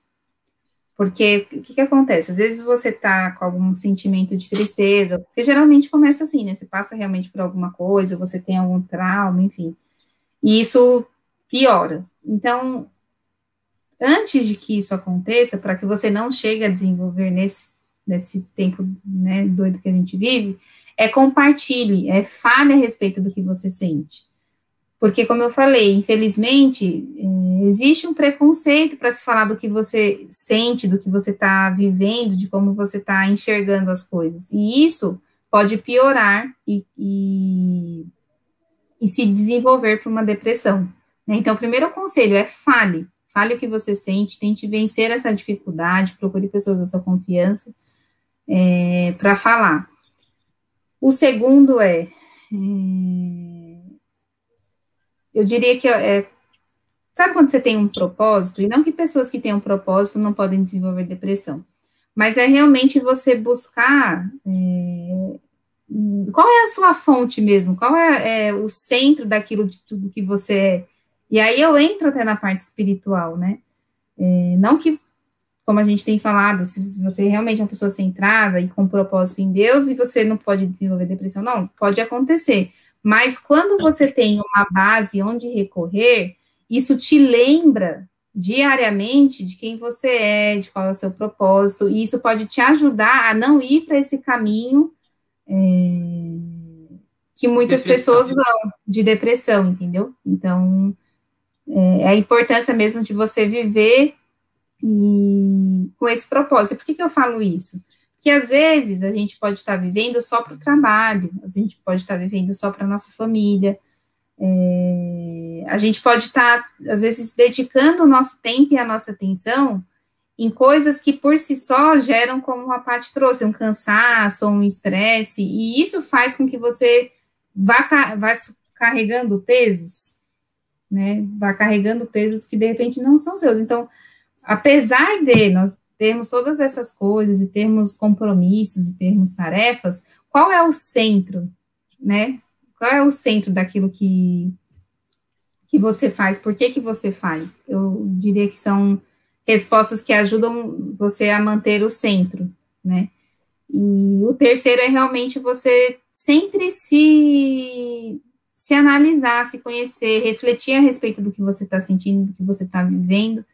Porque o que, que, acontece? Às vezes você tá com algum sentimento de tristeza, porque geralmente começa assim, né? Você passa realmente por alguma coisa, você tem algum trauma, enfim. E isso piora. Então, antes de que isso aconteça, para que você não chegue a desenvolver nesse, nesse tempo né, doido que a gente vive, é compartilhe, é fale a respeito do que você sente. Porque, como eu falei, infelizmente, é, existe um preconceito para se falar do que você sente, do que você está vivendo, de como você está enxergando as coisas. E isso pode piorar e, e, e se desenvolver para uma depressão. Né? Então, o primeiro conselho é fale. Fale o que você sente, tente vencer essa dificuldade, procure pessoas da sua confiança é, para falar. O segundo é, é eu diria que é, sabe quando você tem um propósito, e não que pessoas que têm um propósito não podem desenvolver depressão, mas é realmente você buscar é, qual é a sua fonte mesmo, qual é, é, o centro daquilo de tudo que você é. E aí eu entro até na parte espiritual, né? É, não que, como a gente tem falado, se você realmente é uma pessoa centrada e com propósito em Deus e você não pode desenvolver depressão, não, pode acontecer. Mas quando você tem uma base onde recorrer, isso te lembra diariamente de quem você é, de qual é o seu propósito, e isso pode te ajudar a não ir para esse caminho é, que muitas depressão. pessoas vão de depressão, entendeu? Então, é, é, a importância mesmo de você viver e, com esse propósito. Por que, que eu falo isso? Que às vezes a gente pode estar vivendo só para o trabalho, a gente pode estar vivendo só para a nossa família, é, a gente pode estar, às vezes, dedicando o nosso tempo e a nossa atenção em coisas que por si só geram, como a Paty trouxe, um cansaço, um estresse, e isso faz com que você vá, vá carregando pesos, né, vá carregando pesos que de repente não são seus. Então, apesar de nós termos todas essas coisas e termos compromissos e termos tarefas, qual é o centro, né? Qual é o centro daquilo que, que você faz? Por que, que você faz? Eu diria que são respostas que ajudam você a manter o centro, né? E o terceiro é realmente você sempre se se analisar, se conhecer, refletir a respeito do que você está sentindo, do que você está vivendo,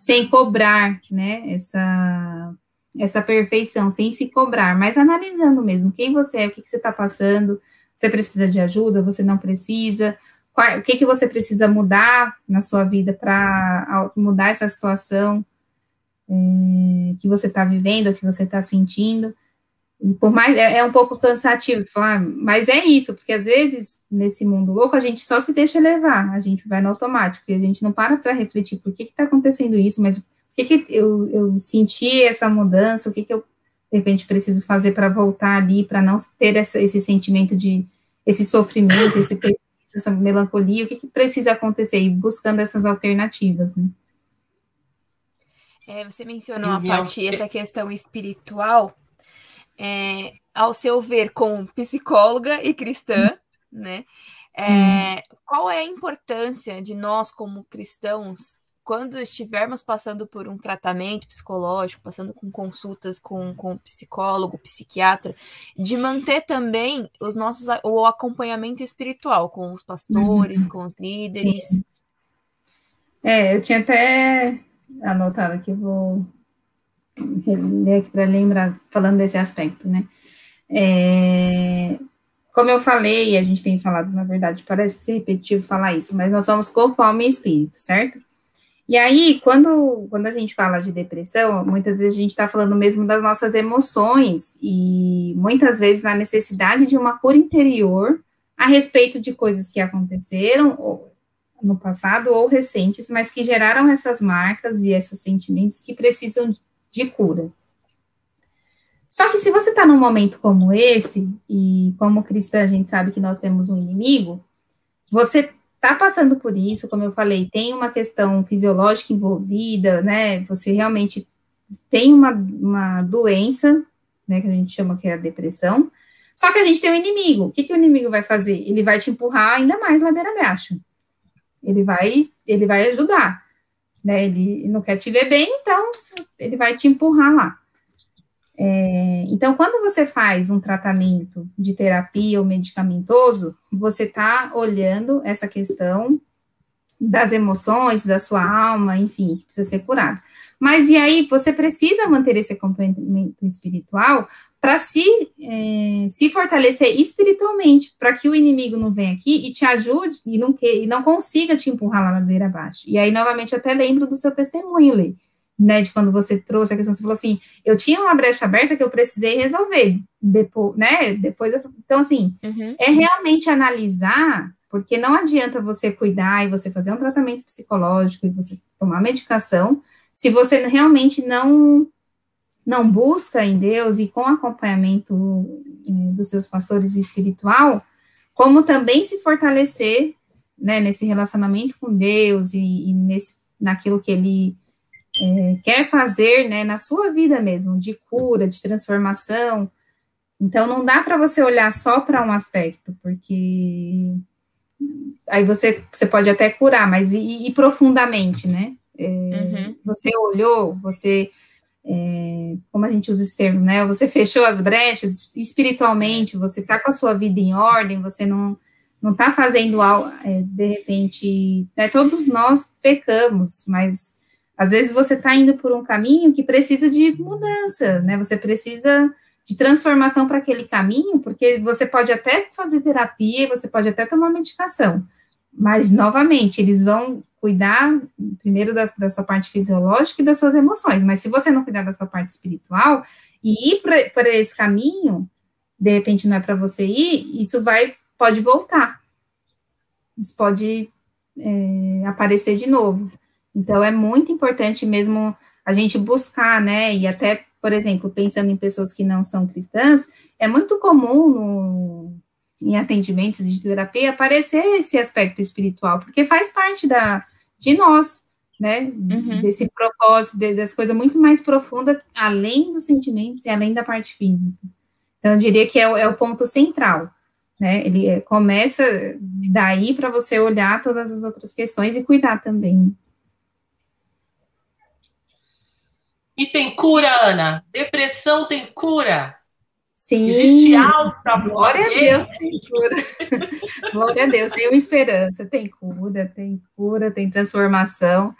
sem cobrar, né, essa, essa perfeição, sem se cobrar, mas analisando mesmo quem você é, o que, que você está passando, você precisa de ajuda, você não precisa, qual, o que, que você precisa mudar na sua vida para mudar essa situação é, que você está vivendo, que você está sentindo, por mais é, é, um pouco cansativo você falar, mas é isso, porque às vezes nesse mundo louco a gente só se deixa levar, a gente vai no automático e a gente não para para refletir por que está acontecendo isso, mas por que, que eu, eu senti essa mudança, o que, que eu de repente preciso fazer para voltar ali, para não ter essa, esse sentimento de esse sofrimento, esse essa melancolia, o que, que precisa acontecer? E buscando essas alternativas, né? É, você mencionou a parte essa questão espiritual é, ao seu ver, como psicóloga e cristã, né? É, qual é a importância de nós, como cristãos, quando estivermos passando por um tratamento psicológico, passando com consultas com, com psicólogo, psiquiatra, de manter também os nossos o acompanhamento espiritual com os pastores, uhum. com os líderes. Sim. É, eu tinha até anotado aqui, vou ler aqui para lembrar, falando desse aspecto, né? É, como eu falei, a gente tem falado, na verdade, parece ser repetitivo falar isso, mas nós somos corpo, alma e espírito, certo? E aí, quando, quando a gente fala de depressão, muitas vezes a gente está falando mesmo das nossas emoções e muitas vezes na necessidade de uma cura interior a respeito de coisas que aconteceram no passado ou recentes, mas que geraram essas marcas e esses sentimentos que precisam de cura. Só que se você está num momento como esse, e como cristã a gente sabe que nós temos um inimigo, você está passando por isso, como eu falei, tem uma questão fisiológica envolvida, né? Você realmente tem uma, uma doença, né, que a gente chama que é a depressão, Só que a gente tem um inimigo. O que, que o inimigo vai fazer? Ele vai te empurrar ainda mais ladeira abaixo. Ele vai, ele vai ajudar. Né? Ele não quer te ver bem, então ele vai te empurrar lá. É, então, quando você faz um tratamento de terapia ou medicamentoso, você está olhando essa questão das emoções, da sua alma, enfim, que precisa ser curado. Mas e aí, você precisa manter esse acompanhamento espiritual para se, é, se fortalecer espiritualmente, para que o inimigo não venha aqui e te ajude e não, que, e não consiga te empurrar lá na ladeira abaixo. E aí, novamente, eu até lembro do seu testemunho, Lê né, de quando você trouxe a questão, você falou assim, eu tinha uma brecha aberta que eu precisei resolver, depois, né, depois, eu, então, assim, uhum. é realmente analisar, porque não adianta você cuidar e você fazer um tratamento psicológico e você tomar medicação, se você realmente não não busca em Deus e com acompanhamento eh, dos seus pastores espiritual, como também se fortalecer, né, nesse relacionamento com Deus e, e nesse, naquilo que ele é, quer fazer, né, na sua vida mesmo, de cura, de transformação. Então, não dá para você olhar só para um aspecto, porque aí você, você pode até curar, mas e, e profundamente, né? É, uhum. Você olhou, você, é, como a gente usa esse termo, né? Você fechou as brechas espiritualmente, você está com a sua vida em ordem, você não não está fazendo algo, é, de repente, né, todos nós pecamos, mas às vezes você está indo por um caminho que precisa de mudança, né? Você precisa de transformação para aquele caminho, porque você pode até fazer terapia, você pode até tomar medicação, mas novamente eles vão cuidar primeiro da, da sua parte fisiológica e das suas emoções, mas se você não cuidar da sua parte espiritual e ir para esse caminho, de repente não é para você ir, isso vai pode voltar, isso pode é, aparecer de novo. Então, é muito importante mesmo a gente buscar, né? E até, por exemplo, pensando em pessoas que não são cristãs, é muito comum no, em atendimentos de terapia aparecer esse aspecto espiritual, porque faz parte da, de nós, né? Uhum. Desse propósito, de, das coisas muito mais profundas, além dos sentimentos e além da parte física. Então, eu diria que é, é o ponto central. Né, ele é, começa daí para você olhar todas as outras questões e cuidar também. E tem cura, Ana? Depressão tem cura? Sim. Existe para Glória a Deus, tem cura. Glória a Deus, tem uma esperança, tem cura, tem cura, tem transformação.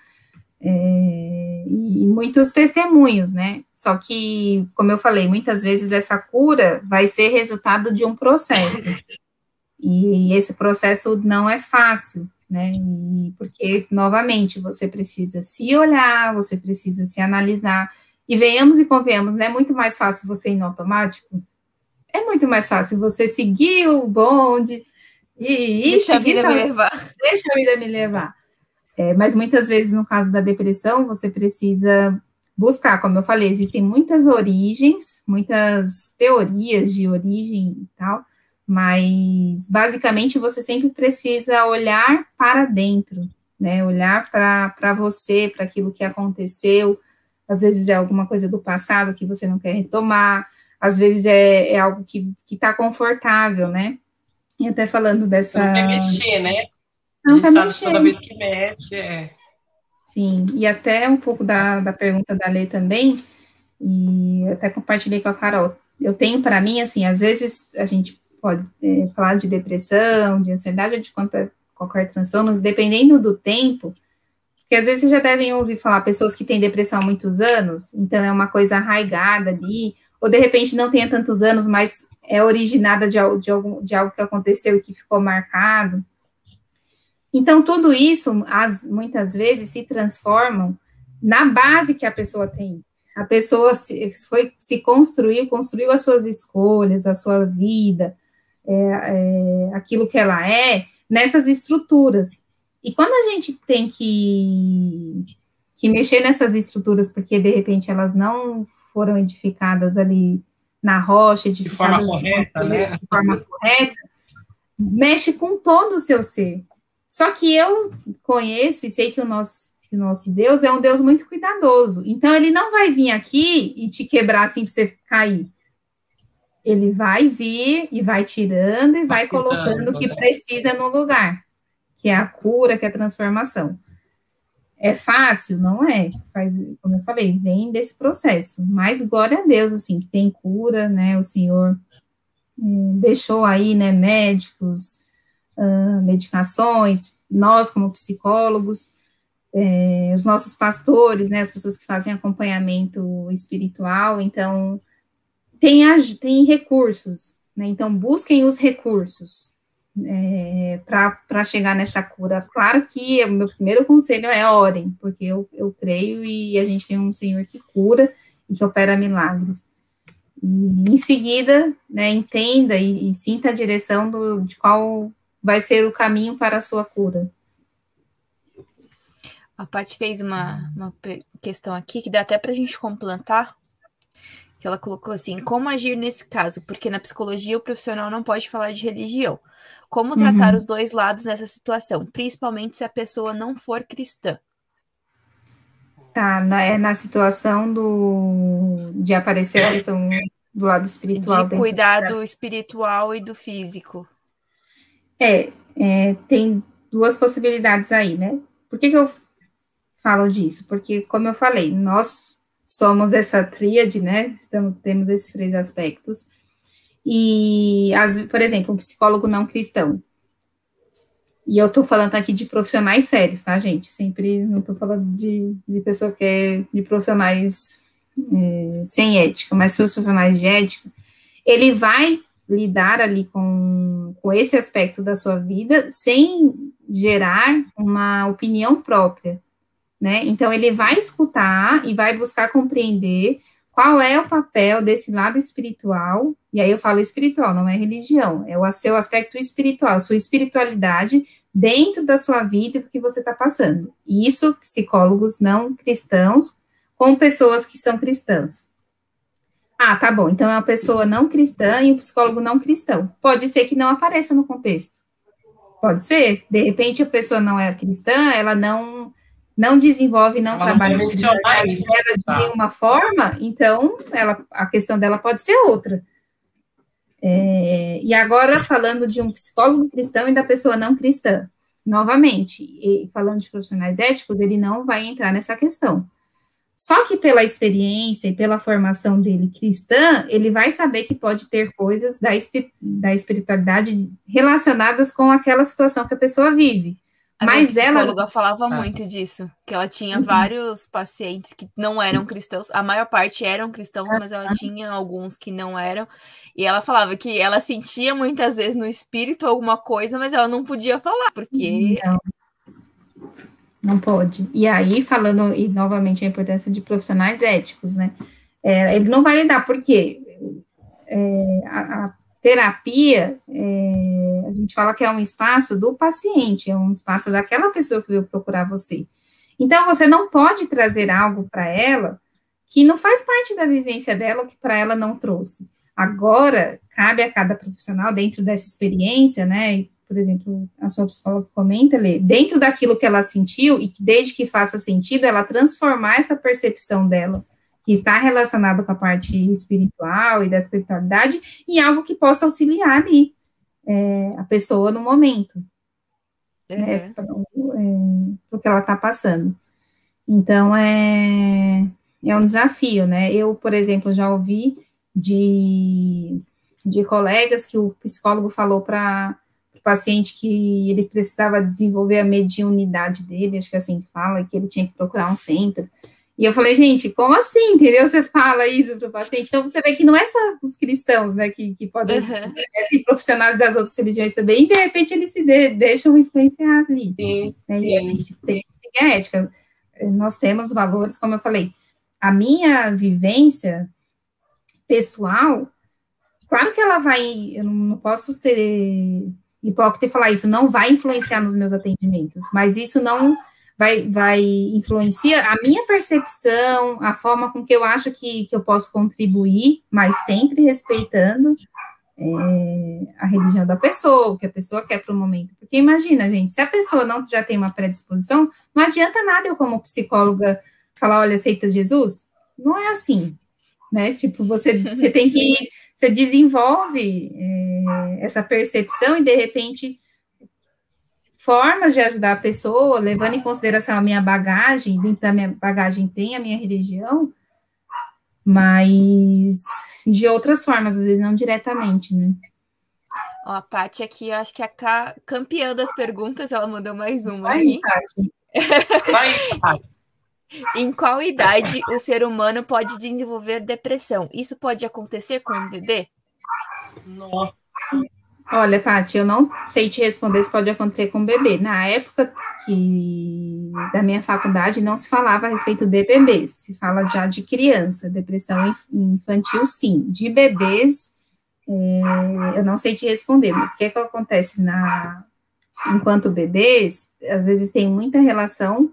É, e muitos testemunhos, né? Só que, como eu falei, muitas vezes essa cura vai ser resultado de um processo. E esse processo não é fácil né? E porque, novamente, você precisa se olhar, você precisa se analisar. E venhamos e convenhamos, não é muito mais fácil você ir no automático? É muito mais fácil você seguir o bonde e, e deixa a vida me levar. Deixa a vida me levar. É, mas muitas vezes, no caso da depressão, você precisa buscar, como eu falei, existem muitas origens, muitas teorias de origem e tal, mas basicamente você sempre precisa olhar para dentro, né? Olhar para você, para aquilo que aconteceu. Às vezes é alguma coisa do passado que você não quer retomar, às vezes é, é algo que está confortável, né? E até falando dessa. Não quer mexer, né? Não quer mexer. Toda vez que mexe, é. Sim, e até um pouco da, da pergunta da Lê também, e eu até compartilhei com a Carol. Eu tenho para mim, assim, às vezes a gente pode é, falar de depressão, de ansiedade ou de qualquer, qualquer transtorno, dependendo do tempo, porque às vezes já devem ouvir falar pessoas que têm depressão há muitos anos, então é uma coisa arraigada ali, ou de repente não tenha tantos anos, mas é originada de, de, algum, de algo que aconteceu e que ficou marcado. Então, tudo isso, as, muitas vezes, se transformam na base que a pessoa tem a pessoa se, foi, se construiu, construiu as suas escolhas, a sua vida, é, é, aquilo que ela é, nessas estruturas. E quando a gente tem que, que mexer nessas estruturas, porque de repente elas não foram edificadas ali na rocha, edificadas de forma correta, né? De forma correta, mexe com todo o seu ser. Só que eu conheço e sei que o nosso, que o nosso Deus é um Deus muito cuidadoso. Então, ele não vai vir aqui e te quebrar assim para você cair. ele vai vir e vai tirando e vai colocando o que precisa no lugar, que é a cura, que é a transformação. É fácil? Não é. Faz, como eu falei, vem desse processo. Mas glória a Deus, assim, que tem cura, né? O Senhor hum, deixou aí, né, médicos, uh, medicações, nós como psicólogos, é, os nossos pastores, né, as pessoas que fazem acompanhamento espiritual, então tem, tem recursos, né? Então busquem os recursos, é, para chegar nessa cura. Claro que o meu primeiro conselho é orem, porque eu, eu creio e a gente tem um Senhor que cura e que opera milagres. E, em seguida, né, entenda e, e sinta a direção do, de qual vai ser o caminho para a sua cura. A Paty fez uma, uma questão aqui que dá até para a gente complementar que ela colocou assim: como agir nesse caso? Porque na psicologia o profissional não pode falar de religião. Como tratar uhum. os dois lados nessa situação, principalmente se a pessoa não for cristã? Tá, na, é na situação do de aparecer a questão do lado espiritual. De cuidar do espiritual e do físico. É, é, tem duas possibilidades aí, né? Por que, que eu falo disso? Porque, como eu falei, nós somos essa tríade, né? Estamos, temos esses três aspectos. E, as, por exemplo, um psicólogo não cristão. E eu estou falando aqui de profissionais sérios, tá, gente? Sempre não estou falando de, de pessoa que é de profissionais é, sem ética, mas profissionais de ética. Ele vai lidar ali com, com esse aspecto da sua vida sem gerar uma opinião própria né? Então ele vai escutar e vai buscar compreender qual é o papel desse lado espiritual, e aí eu falo espiritual, não é religião, é o seu aspecto espiritual, sua espiritualidade dentro da sua vida e do que você está passando. Isso, psicólogos não cristãos, com pessoas que são cristãs. Ah, tá bom, então é uma pessoa não cristã e um psicólogo não cristão. Pode ser que não apareça no contexto. Pode ser. De repente a pessoa não é cristã, ela não não desenvolve, não ela trabalha não isso, dela de tá. nenhuma forma, então ela, a questão dela pode ser outra. É, e agora, falando de um psicólogo cristão e da pessoa não cristã, novamente, falando de profissionais éticos, ele não vai entrar nessa questão. Só que pela experiência e pela formação dele cristã, ele vai saber que pode ter coisas da, da espiritualidade relacionadas com aquela situação que a pessoa vive. A Mas minha psicóloga ela falava ah. muito disso, que ela tinha uhum. vários pacientes que não eram cristãos, a maior parte eram cristãos, mas ela tinha alguns que não eram. E ela falava que ela sentia muitas vezes no espírito alguma coisa, mas ela não podia falar, porque não. Não pode. E aí, falando, e novamente, a importância de profissionais éticos, né? É, ele não vai lidar, porque é, a, a terapia, é, a gente fala que é um espaço do paciente, é um espaço daquela pessoa que veio procurar você. Então, você não pode trazer algo para ela que não faz parte da vivência dela, que para ela não trouxe. Agora, cabe a cada profissional, dentro dessa experiência, né, por exemplo, a sua psicóloga comenta, Lê, dentro daquilo que ela sentiu, e que desde que faça sentido, ela transformar essa percepção dela que está relacionado com a parte espiritual e da espiritualidade, em algo que possa auxiliar ali é, a pessoa no momento, uhum. né, para é, o que ela está passando. Então, é, é um desafio, né? Eu, por exemplo, já ouvi de, de colegas que o psicólogo falou para o paciente que ele precisava desenvolver a mediunidade dele, acho que é assim que fala, que ele tinha que procurar um centro, e eu falei, gente, como assim? Entendeu? Você fala isso para o paciente. Então, você vê que não é só os cristãos, né, que, que podem. Uhum. É, tem profissionais das outras religiões também, e de repente eles se de, deixam influenciar ali. Sim, né? sim. E a gente tem que seguir a ética. Nós temos valores, como eu falei, a minha vivência pessoal, claro que ela vai. Eu não posso ser hipócrita e falar isso, não vai influenciar nos meus atendimentos, mas isso não vai, vai influencia a minha percepção, a forma com que eu acho que, que eu posso contribuir, mas sempre respeitando é, a religião da pessoa, o que a pessoa quer para o momento. Porque imagina, gente, se a pessoa não já tem uma predisposição, não adianta nada eu, como psicóloga, falar, olha, aceita Jesus. Não é assim. né? Tipo, você, você tem que, você desenvolve é, essa percepção e de repente formas de ajudar a pessoa, levando em consideração a minha bagagem, dentro da minha bagagem tem a minha religião, mas de outras formas, às vezes não diretamente, né? Ó, a Paty aqui, eu acho que é a campeã das perguntas, ela mandou mais uma aqui. Vai, Paty. Em qual idade o ser humano pode desenvolver depressão? Isso pode acontecer com um bebê? Nossa. Olha, Paty, eu não sei te responder se pode acontecer com bebê. Na época que da minha faculdade não se falava a respeito de bebês, se fala já de criança, depressão infantil, sim. De bebês, é, eu não sei te responder. O que, é que acontece na enquanto bebês? Às vezes tem muita relação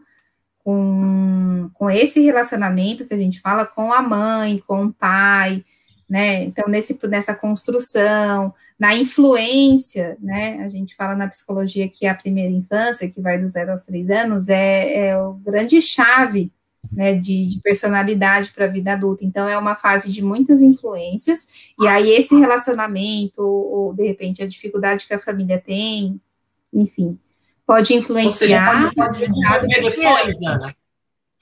com, com esse relacionamento que a gente fala com a mãe, com o pai, né? Então, nesse, nessa construção, na influência, né? A gente fala na psicologia que a primeira infância, que vai do zero aos três anos, é, é o grande chave né, de, de personalidade para a vida adulta. Então, é uma fase de muitas influências, e aí esse relacionamento, ou de repente a dificuldade que a família tem, enfim, pode influenciar. Seja, pode, desenvolver depois, Ana.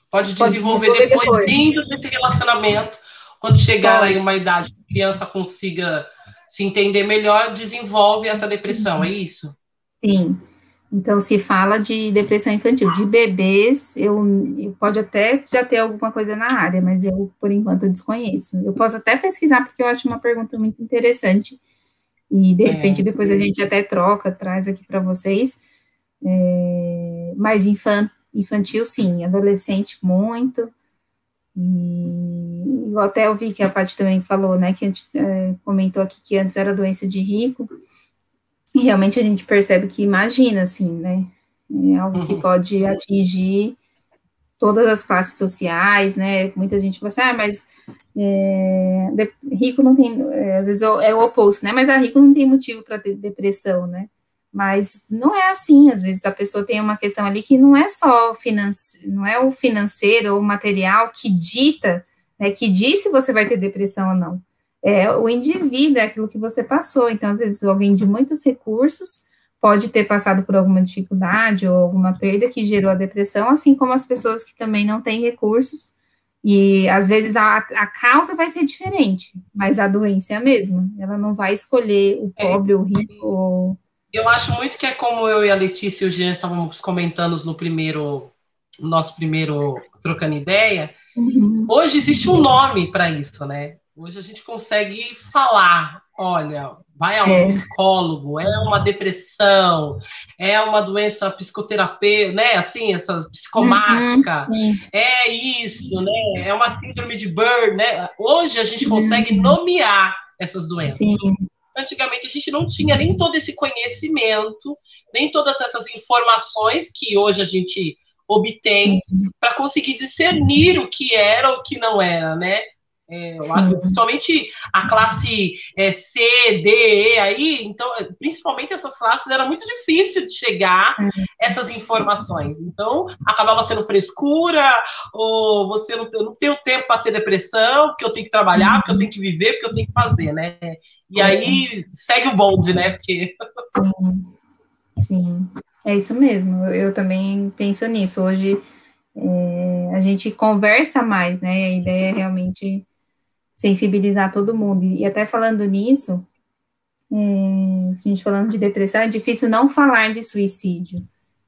Pode desenvolver, pode desenvolver depois, depois, dentro desse relacionamento quando chegar aí uma idade que a criança consiga se entender melhor, desenvolve essa depressão, é isso? Sim. Então, se fala de depressão infantil. De bebês, eu, eu pode até já ter alguma coisa na área, mas eu, por enquanto, desconheço. Eu posso até pesquisar, porque eu acho uma pergunta muito interessante. E, de é. repente, depois a gente até troca, traz aqui para vocês. É, mas infan, infantil, sim. Adolescente, muito. E até eu vi que a Paty também falou, né, que a gente é, comentou aqui que antes era doença de rico, e realmente a gente percebe que imagina, assim, né, é algo uhum. que pode atingir todas as classes sociais, né, muita gente fala assim, ah, mas é, rico não tem, é, às vezes é o oposto, né, mas a rico não tem motivo para ter depressão, né, mas não é assim, às vezes a pessoa tem uma questão ali que não é só finance, não é o financeiro ou o material que dita, né, que diz se você vai ter depressão ou não. É o indivíduo, é aquilo que você passou. Então, às vezes, alguém de muitos recursos pode ter passado por alguma dificuldade ou alguma perda que gerou a depressão, assim como as pessoas que também não têm recursos. E às vezes a, a causa vai ser diferente, mas a doença é a mesma. Ela não vai escolher o é. pobre, o rico, eu acho muito que é como eu e a Letícia e o Jean estávamos comentando no primeiro, no nosso primeiro trocando ideia. Uhum. Hoje existe um nome para isso, né? Hoje a gente consegue falar, olha, vai ao é. psicólogo, é uma depressão, é uma doença psicoterapêutica, né? Assim, essa psicomática, uhum. é isso, né? É uma síndrome de Burn, né? Hoje a gente consegue uhum. nomear essas doenças. Sim antigamente a gente não tinha nem todo esse conhecimento, nem todas essas informações que hoje a gente obtém para conseguir discernir o que era ou o que não era, né? É, eu acho, principalmente a classe é, C, D, E aí, então, principalmente essas classes era muito difícil de chegar uhum. essas informações. Então, acabava sendo frescura, ou você não, não tem o tempo para ter depressão, porque eu tenho que trabalhar, porque eu tenho que viver, porque eu tenho que fazer, né? E aí segue o bonde, né? Porque... Sim, sim. É isso mesmo. Eu também penso nisso. Hoje é, a gente conversa mais, né? A ideia é realmente sensibilizar todo mundo. E até falando nisso, é, a gente falando de depressão, é difícil não falar de suicídio,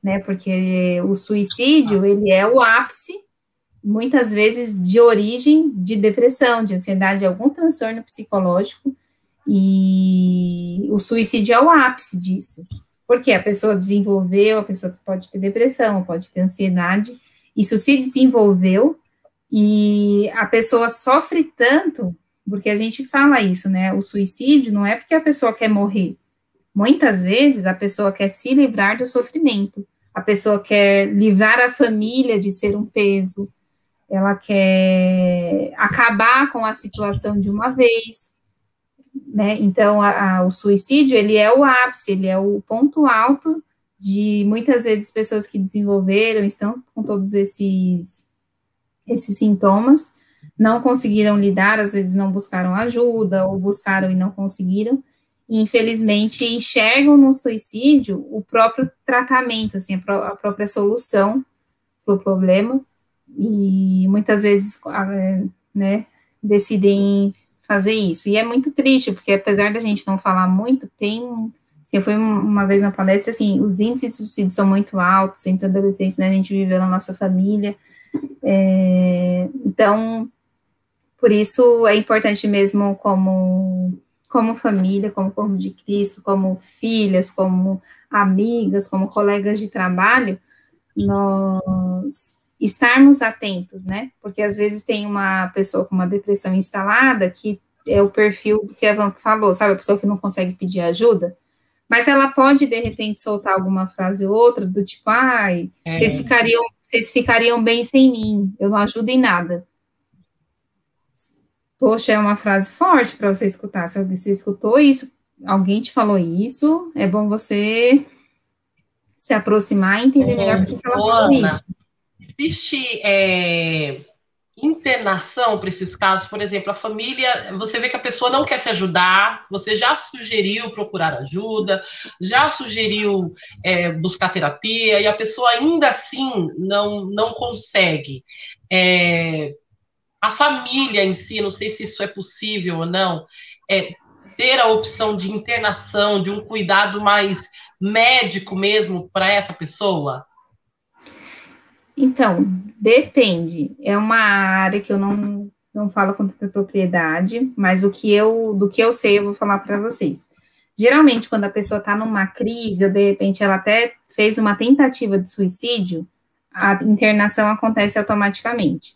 né? Porque o suicídio, ele é o ápice, muitas vezes, de origem de depressão, de ansiedade, de algum transtorno psicológico, e o suicídio é o ápice disso. Porque a pessoa desenvolveu, a pessoa pode ter depressão, pode ter ansiedade, isso se desenvolveu e a pessoa sofre tanto, porque a gente fala isso, né? O suicídio não é porque a pessoa quer morrer. Muitas vezes a pessoa quer se livrar do sofrimento, a pessoa quer livrar a família de ser um peso, ela quer acabar com a situação de uma vez, né? Então, a, a, o suicídio, ele é o ápice, ele é o ponto alto de muitas vezes pessoas que desenvolveram, estão com todos esses esses sintomas, não conseguiram lidar, às vezes não buscaram ajuda, ou buscaram e não conseguiram, e infelizmente enxergam no suicídio o próprio tratamento, assim, a, pró a própria solução para o problema, e muitas vezes, né, decidem fazer isso. E é muito triste, porque apesar da gente não falar muito, tem. Assim, eu fui uma vez na palestra, assim, os índices de suicídio são muito altos entre adolescentes, né? A gente viveu na nossa família. É, então, por isso é importante mesmo como como família, como corpo de Cristo, como filhas, como amigas, como colegas de trabalho, nós estarmos atentos, né? Porque às vezes tem uma pessoa com uma depressão instalada que é o perfil que a Van falou, sabe? A pessoa que não consegue pedir ajuda. Mas ela pode, de repente, soltar alguma frase ou outra, do tipo, ai, é. vocês, ficariam, vocês ficariam bem sem mim, eu não ajudo em nada. Poxa, é uma frase forte para você escutar. Se você escutou isso, alguém te falou isso, é bom você se aproximar e entender melhor por que ela falou isso existe é, internação para esses casos? Por exemplo, a família, você vê que a pessoa não quer se ajudar, você já sugeriu procurar ajuda, já sugeriu é, buscar terapia, e a pessoa ainda assim não, não consegue. É, a família em si, não sei se isso é possível ou não, é, ter a opção de internação, de um cuidado mais médico mesmo para essa pessoa? Então, depende. É uma área que eu não, não falo com tanta propriedade, mas o que eu, do que eu sei, eu vou falar para vocês. Geralmente, quando a pessoa está numa crise, ou de repente ela até fez uma tentativa de suicídio, a internação acontece automaticamente.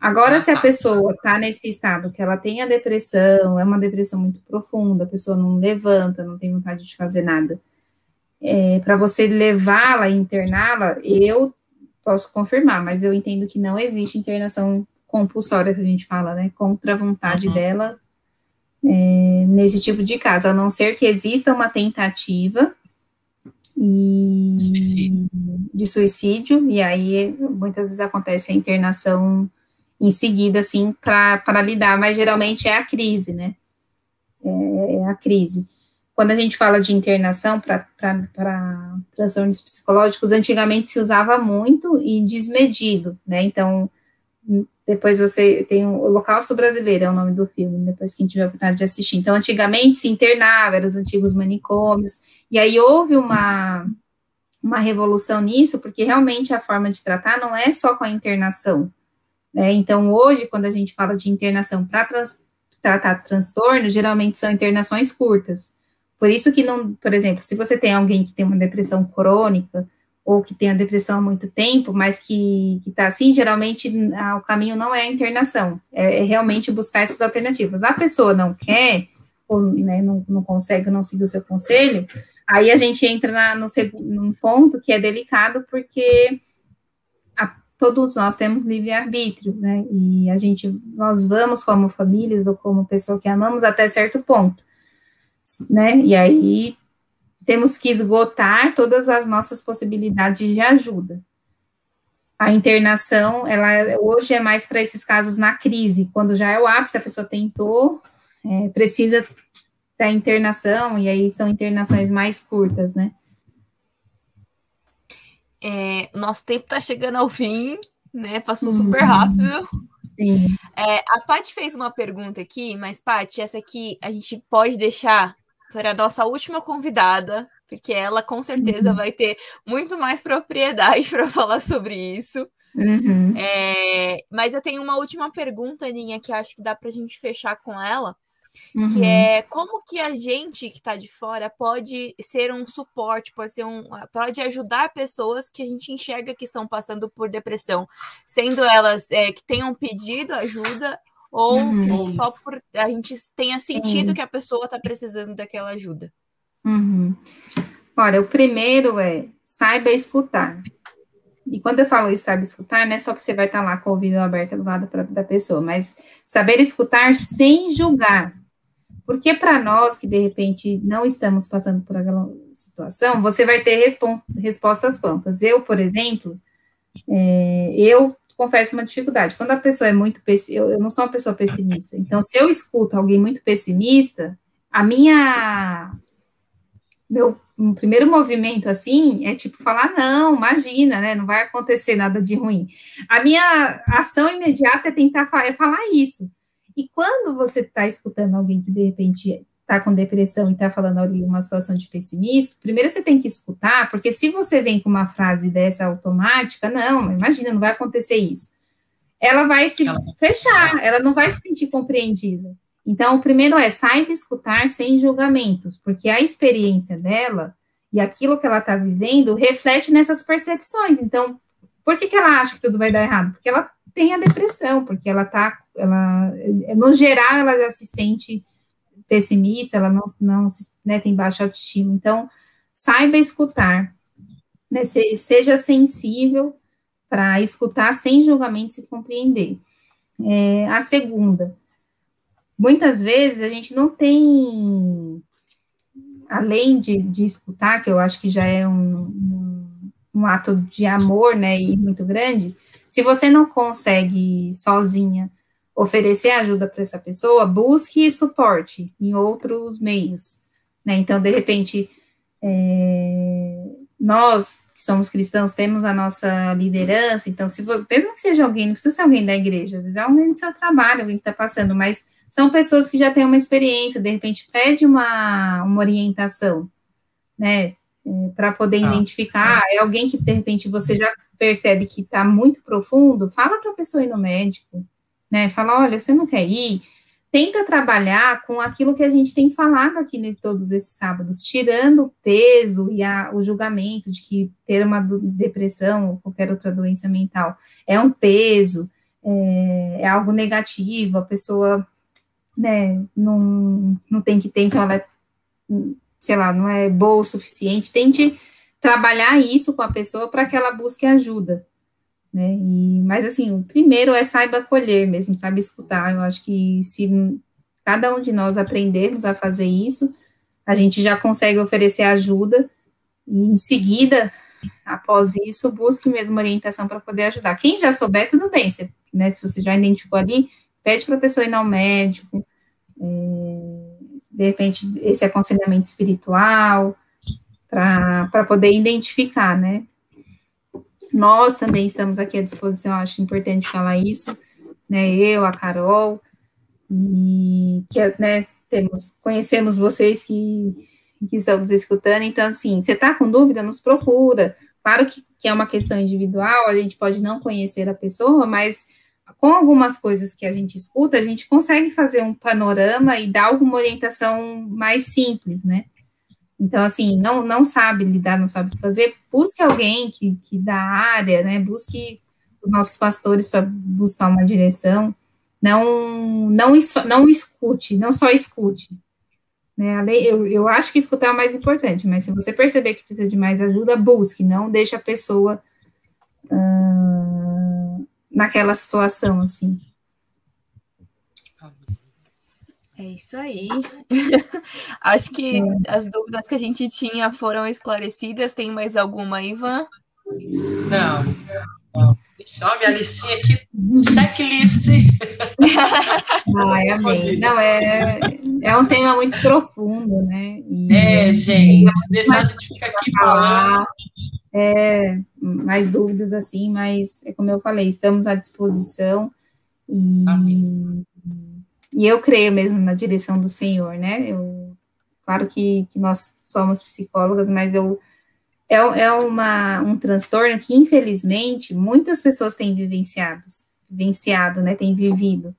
Agora, se a pessoa está nesse estado que ela tem a depressão, é uma depressão muito profunda, a pessoa não levanta, não tem vontade de fazer nada, é, para você levá-la interná-la, eu posso confirmar, mas eu entendo que não existe internação compulsória que a gente fala, né, contra a vontade uhum. dela é, nesse tipo de caso, a não ser que exista uma tentativa e, suicídio. de suicídio, e aí muitas vezes acontece a internação em seguida, assim, para lidar, mas geralmente é a crise, né? É, é a crise. Quando a gente fala de internação para transtornos psicológicos, antigamente se usava muito e desmedido, né? Então, depois você tem o Holocausto Brasileiro, é o nome do filme, depois quem tiver a oportunidade de assistir. Então, antigamente se internava, eram os antigos manicômios, e aí houve uma, uma revolução nisso, porque realmente a forma de tratar não é só com a internação. Né? Então, hoje, quando a gente fala de internação para trans, tratar transtorno, geralmente são internações curtas. Por isso que não, por exemplo, se você tem alguém que tem uma depressão crônica ou que tem a depressão há muito tempo, mas que está assim, geralmente ah, o caminho não é a internação, é, é, realmente buscar essas alternativas. A pessoa não quer, ou né, não, não consegue, não seguir o seu conselho, aí a gente entra na, no num ponto que é delicado, porque a, todos nós temos livre-arbítrio, né, e a gente, nós vamos como famílias ou como pessoa que amamos até certo ponto né? E aí temos que esgotar todas as nossas possibilidades de ajuda. A internação, ela hoje é mais para esses casos na crise, quando já é o ápice, a pessoa tentou, é, precisa da internação, e aí são internações mais curtas, né? É, nosso tempo está chegando ao fim, né? Passou super uhum. rápido. Sim. É, a Paty fez uma pergunta aqui, mas, Paty, essa aqui a gente pode deixar para a nossa última convidada, porque ela com certeza uhum. vai ter muito mais propriedade para falar sobre isso. Uhum. É, mas eu tenho uma última pergunta, Aninha, que acho que dá para a gente fechar com ela, uhum. que é como que a gente que está de fora pode ser um suporte, pode ser um, pode ajudar pessoas que a gente enxerga que estão passando por depressão, sendo elas é, que tenham pedido ajuda ou uhum. só por a gente tenha sentido uhum. que a pessoa está precisando daquela ajuda? Uhum. Olha, o primeiro é saiba escutar. E quando eu falo isso, sabe escutar, não é só que você vai estar tá lá com o ouvido aberto do lado pra, da pessoa, mas saber escutar sem julgar. Porque para nós que de repente não estamos passando por aquela situação, você vai ter respostas prontas. Eu, por exemplo, é, eu confesso uma dificuldade. Quando a pessoa é muito eu não sou uma pessoa pessimista. Então, se eu escuto alguém muito pessimista, a minha meu um primeiro movimento assim é tipo falar não, imagina, né? Não vai acontecer nada de ruim. A minha ação imediata é tentar falar, é falar isso. E quando você está escutando alguém que de repente está com depressão e está falando ali uma situação de pessimista, primeiro você tem que escutar, porque se você vem com uma frase dessa automática, não, imagina, não vai acontecer isso. Ela vai se fechar, ela não vai se sentir compreendida. Então, o primeiro é saiba escutar sem julgamentos, porque a experiência dela e aquilo que ela está vivendo reflete nessas percepções. Então, por que, que ela acha que tudo vai dar errado? Porque ela tem a depressão, porque ela tá, ela, no geral, ela já se sente pessimista, ela não, não né, tem baixa autoestima. Então, saiba escutar, né, seja sensível para escutar sem julgamento e compreender. É, a segunda, muitas vezes a gente não tem, além de, de escutar, que eu acho que já é um, um, um ato de amor, né, e muito grande, se você não consegue sozinha oferecer ajuda para essa pessoa, busque suporte em outros meios, né, então, de repente, é, nós que somos cristãos temos a nossa liderança, então, se mesmo que seja alguém, não precisa ser alguém da igreja, às vezes é alguém do seu trabalho, alguém que está passando, mas são pessoas que já têm uma experiência, de repente pede uma, uma orientação, né, é, para poder ah, identificar, é. é alguém que de repente você já percebe que está muito profundo, fala para a pessoa ir no médico, né, fala, olha, você não quer ir, tenta trabalhar com aquilo que a gente tem falado aqui né, todos esses sábados, tirando o peso e a, o julgamento de que ter uma depressão ou qualquer outra doença mental é um peso, é, é algo negativo, a pessoa né, não, não tem que ter, então ela, é, sei lá, não é boa o suficiente, tente trabalhar isso com a pessoa para que ela busque ajuda, né, e, mas assim, o primeiro é saiba acolher mesmo, saiba escutar, eu acho que se cada um de nós aprendermos a fazer isso, a gente já consegue oferecer ajuda, e em seguida, após isso, busque mesmo orientação para poder ajudar. Quem já souber, tudo bem, se, né, se você já identificou ali, pede para a pessoa ir ao médico, é, de repente, esse aconselhamento espiritual, para poder identificar, né? Nós também estamos aqui à disposição, acho importante falar isso, né? Eu, a Carol, e que, né, temos, conhecemos vocês que, que estamos escutando, então, assim, você está com dúvida, nos procura. Claro que, que é uma questão individual, a gente pode não conhecer a pessoa, mas com algumas coisas que a gente escuta, a gente consegue fazer um panorama e dar alguma orientação mais simples, né? Então, assim, não, não sabe lidar, não sabe o que fazer, busque alguém que, que da área, né? Busque os nossos pastores para buscar uma direção. Não, não, não escute, não só escute. Né? Eu, eu acho que escutar é o mais importante, mas se você perceber que precisa de mais ajuda, busque, não deixe a pessoa. Hum, naquela situação, assim. É isso aí. Acho que é. as dúvidas que a gente tinha foram esclarecidas. Tem mais alguma, Ivan? Não. não. Só minha listinha aqui, checklist. Ai, amei. Não, é, é um tema muito profundo, né? E, é, gente, deixar a gente ficar aqui falando é, mais dúvidas assim, mas é como eu falei, estamos à disposição e, e eu creio mesmo na direção do Senhor, né? Eu, claro que, que nós somos psicólogas, mas eu é, é uma, um transtorno que, infelizmente, muitas pessoas têm vivenciado, vivenciado, né? Têm vivido.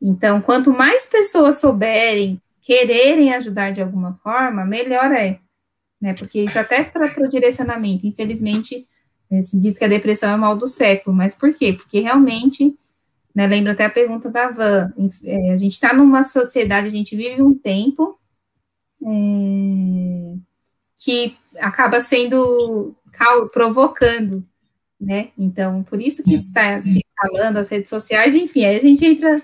Então, quanto mais pessoas souberem, quererem ajudar de alguma forma, melhor é né? Porque isso até para o direcionamento, infelizmente, eh, se diz que a depressão é o mal do século, mas por quê? Porque realmente, né, lembra até a pergunta da Van, é, a gente está numa sociedade, a gente vive um tempo é, que acaba sendo provocando, né? Então, por isso que está se instalando as redes sociais, enfim, aí a gente entra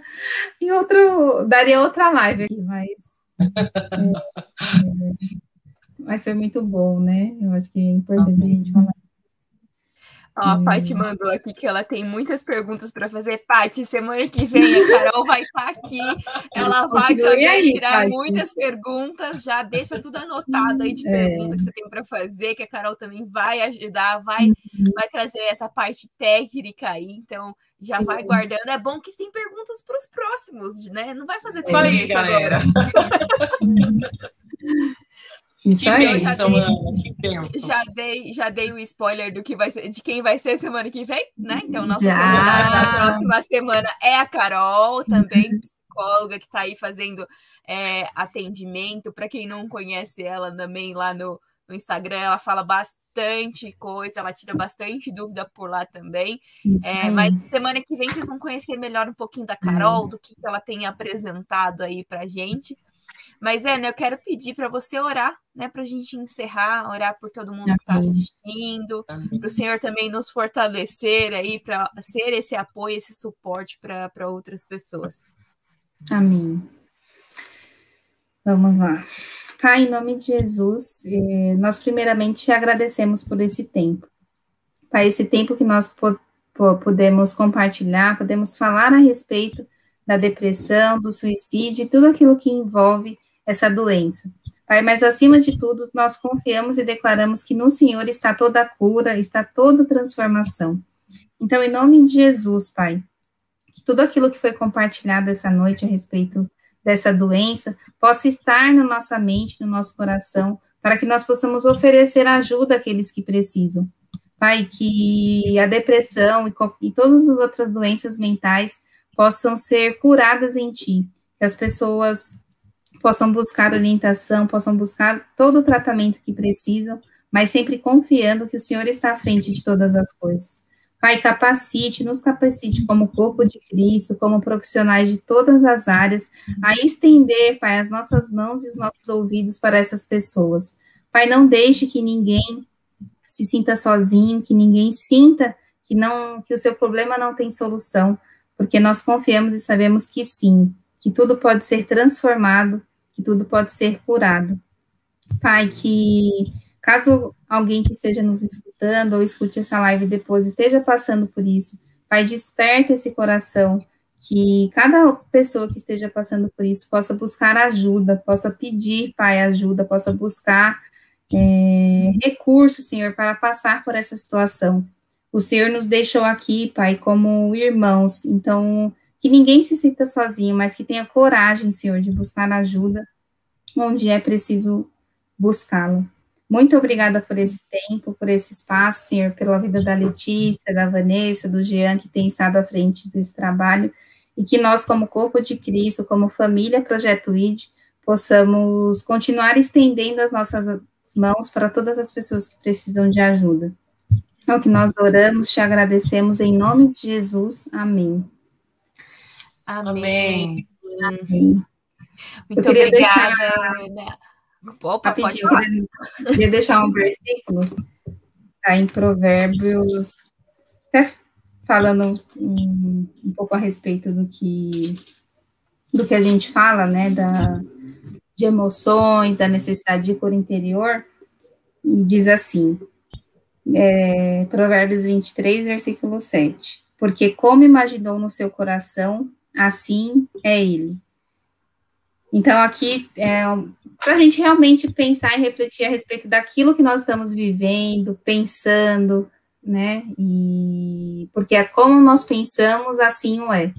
em outro, daria outra live aqui, mas é, mas foi muito bom, né? Eu acho que é importante a gente falar. Ó, a Paty hum. mandou aqui que ela tem muitas perguntas para fazer. Paty, semana que vem a Carol vai estar tá aqui. Ela vai também aí, tirar Paty. muitas perguntas. Já deixa tudo anotado aí de é. perguntas que você tem para fazer, que a Carol também vai ajudar, vai, uhum. vai trazer essa parte técnica aí. Então, já Sim. vai guardando. É bom que tem perguntas para os próximos, né? Não vai fazer tudo é isso galera. Isso que aí. Já dei, já dei, já dei o spoiler do que vai ser, de quem vai ser semana que vem, né? Então, nossa na próxima semana é a Carol, também psicóloga que está aí fazendo é, atendimento. Para quem não conhece ela também lá no, no Instagram, ela fala bastante coisa, ela tira bastante dúvida por lá também. É, mas semana que vem vocês vão conhecer melhor um pouquinho da Carol, hum. do que ela tem apresentado aí pra gente. Mas, Ana, eu quero pedir para você orar, né, para a gente encerrar, orar por todo mundo que está assistindo, para o Senhor também nos fortalecer aí, para ser esse apoio, esse suporte para outras pessoas. Amém. Vamos lá. Pai, em nome de Jesus, eh, nós primeiramente te agradecemos por esse tempo. Pai, esse tempo que nós podemos compartilhar, podemos falar a respeito da depressão, do suicídio e tudo aquilo que envolve essa doença. Pai, mas acima de tudo, nós confiamos e declaramos que no Senhor está toda a cura, está toda a transformação. Então, em nome de Jesus, Pai, que tudo aquilo que foi compartilhado essa noite a respeito dessa doença possa estar na nossa mente, no nosso coração, para que nós possamos oferecer ajuda àqueles que precisam. Pai, que a depressão e, e todas as outras doenças mentais possam ser curadas em Ti, que as pessoas possam buscar orientação, possam buscar todo o tratamento que precisam, mas sempre confiando que o Senhor está à frente de todas as coisas. Pai, capacite, nos capacite como corpo de Cristo, como profissionais de todas as áreas, a estender, Pai, as nossas mãos e os nossos ouvidos para essas pessoas. Pai, não deixe que ninguém se sinta sozinho, que ninguém sinta que não que o seu problema não tem solução, porque nós confiamos e sabemos que sim, que tudo pode ser transformado que tudo pode ser curado. Pai, que caso alguém que esteja nos escutando ou escute essa live depois esteja passando por isso, Pai, desperta esse coração, que cada pessoa que esteja passando por isso possa buscar ajuda, possa pedir, Pai, ajuda, possa buscar é, recursos, Senhor, para passar por essa situação. O Senhor nos deixou aqui, Pai, como irmãos, então que ninguém se sinta sozinho, mas que tenha coragem, Senhor, de buscar ajuda onde é preciso buscá-lo. Muito obrigada por esse tempo, por esse espaço, Senhor, pela vida da Letícia, da Vanessa, do Jean, que tem estado à frente desse trabalho, e que nós, como corpo de Cristo, como família Projeto ID, possamos continuar estendendo as nossas mãos para todas as pessoas que precisam de ajuda. É o que nós oramos, te agradecemos em nome de Jesus. Amém. Amém. Amém. Muito eu queria obrigada, deixar, Ana. Opa, rapidinho, queria, queria deixar um versículo tá, em Provérbios, até falando um, um, pouco a respeito do que do que a gente fala, né, da, de emoções, da necessidade de cor interior, e diz assim, é, Provérbios 23, versículo 7, porque como imaginou no seu coração, assim é ele. Então, aqui, é, para a gente realmente pensar e refletir a respeito daquilo que nós estamos vivendo, pensando, né? E porque é como nós pensamos, assim o é.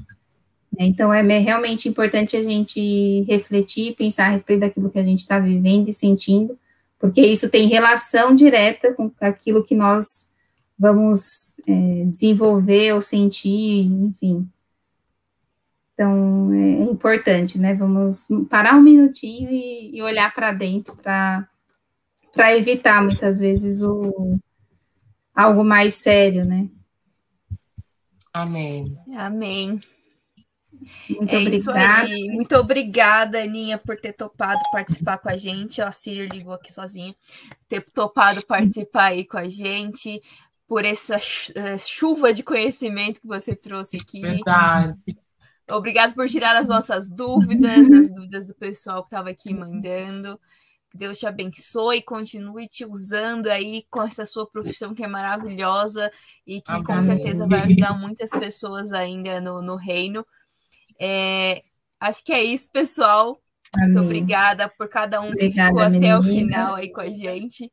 Então, é realmente importante a gente refletir, pensar a respeito daquilo que a gente está vivendo e sentindo, porque isso tem relação direta com aquilo que nós vamos é, desenvolver ou sentir, enfim. Então, é importante, né? Vamos parar um minutinho e, e olhar para dentro para evitar, muitas vezes, o, algo mais sério, né? Amém. Amém. Muito é obrigada. Muito obrigada, Aninha, por ter topado participar com a gente. Ó, a Siri ligou aqui sozinha. Ter topado participar aí com a gente, por essa eh, chuva de conhecimento que você trouxe aqui. Verdade. Obrigado por tirar as nossas dúvidas, as dúvidas do pessoal que estava aqui mandando. Deus te abençoe, continue te usando aí com essa sua profissão que é maravilhosa e que Amém. com certeza vai ajudar muitas pessoas ainda no, no reino. É, acho que é isso, pessoal. Amém. Muito obrigada por cada um obrigada, que ficou até menina. o final aí com a gente.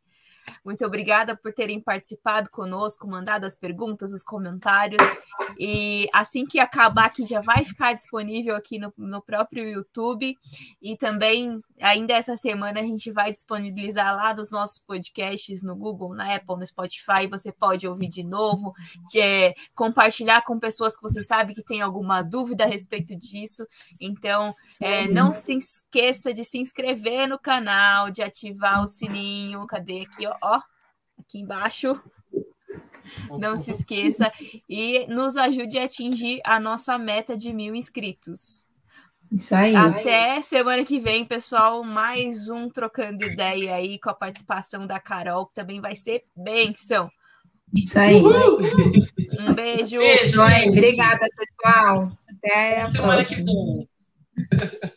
Muito obrigada por terem participado conosco, mandado as perguntas, os comentários. E assim que acabar aqui, já vai ficar disponível aqui no, no próprio YouTube. E também, ainda essa semana, a gente vai disponibilizar lá nos nossos podcasts no Google, na Apple, no Spotify. Você pode ouvir de novo, de, é, compartilhar com pessoas que você sabe que tem alguma dúvida a respeito disso. Então, é, não se esqueça de se inscrever no canal, de ativar o sininho. Cadê aqui, ó? Ó aqui embaixo. Não se esqueça e nos ajude a atingir a nossa meta de mil inscritos. Isso aí. Até semana que vem, pessoal. Mais um trocando ideia aí com a participação da Carol, que também vai ser benção. Isso aí. Uhul. Um beijo. Beijo, Obrigada, pessoal. Até a semana próxima. que vem.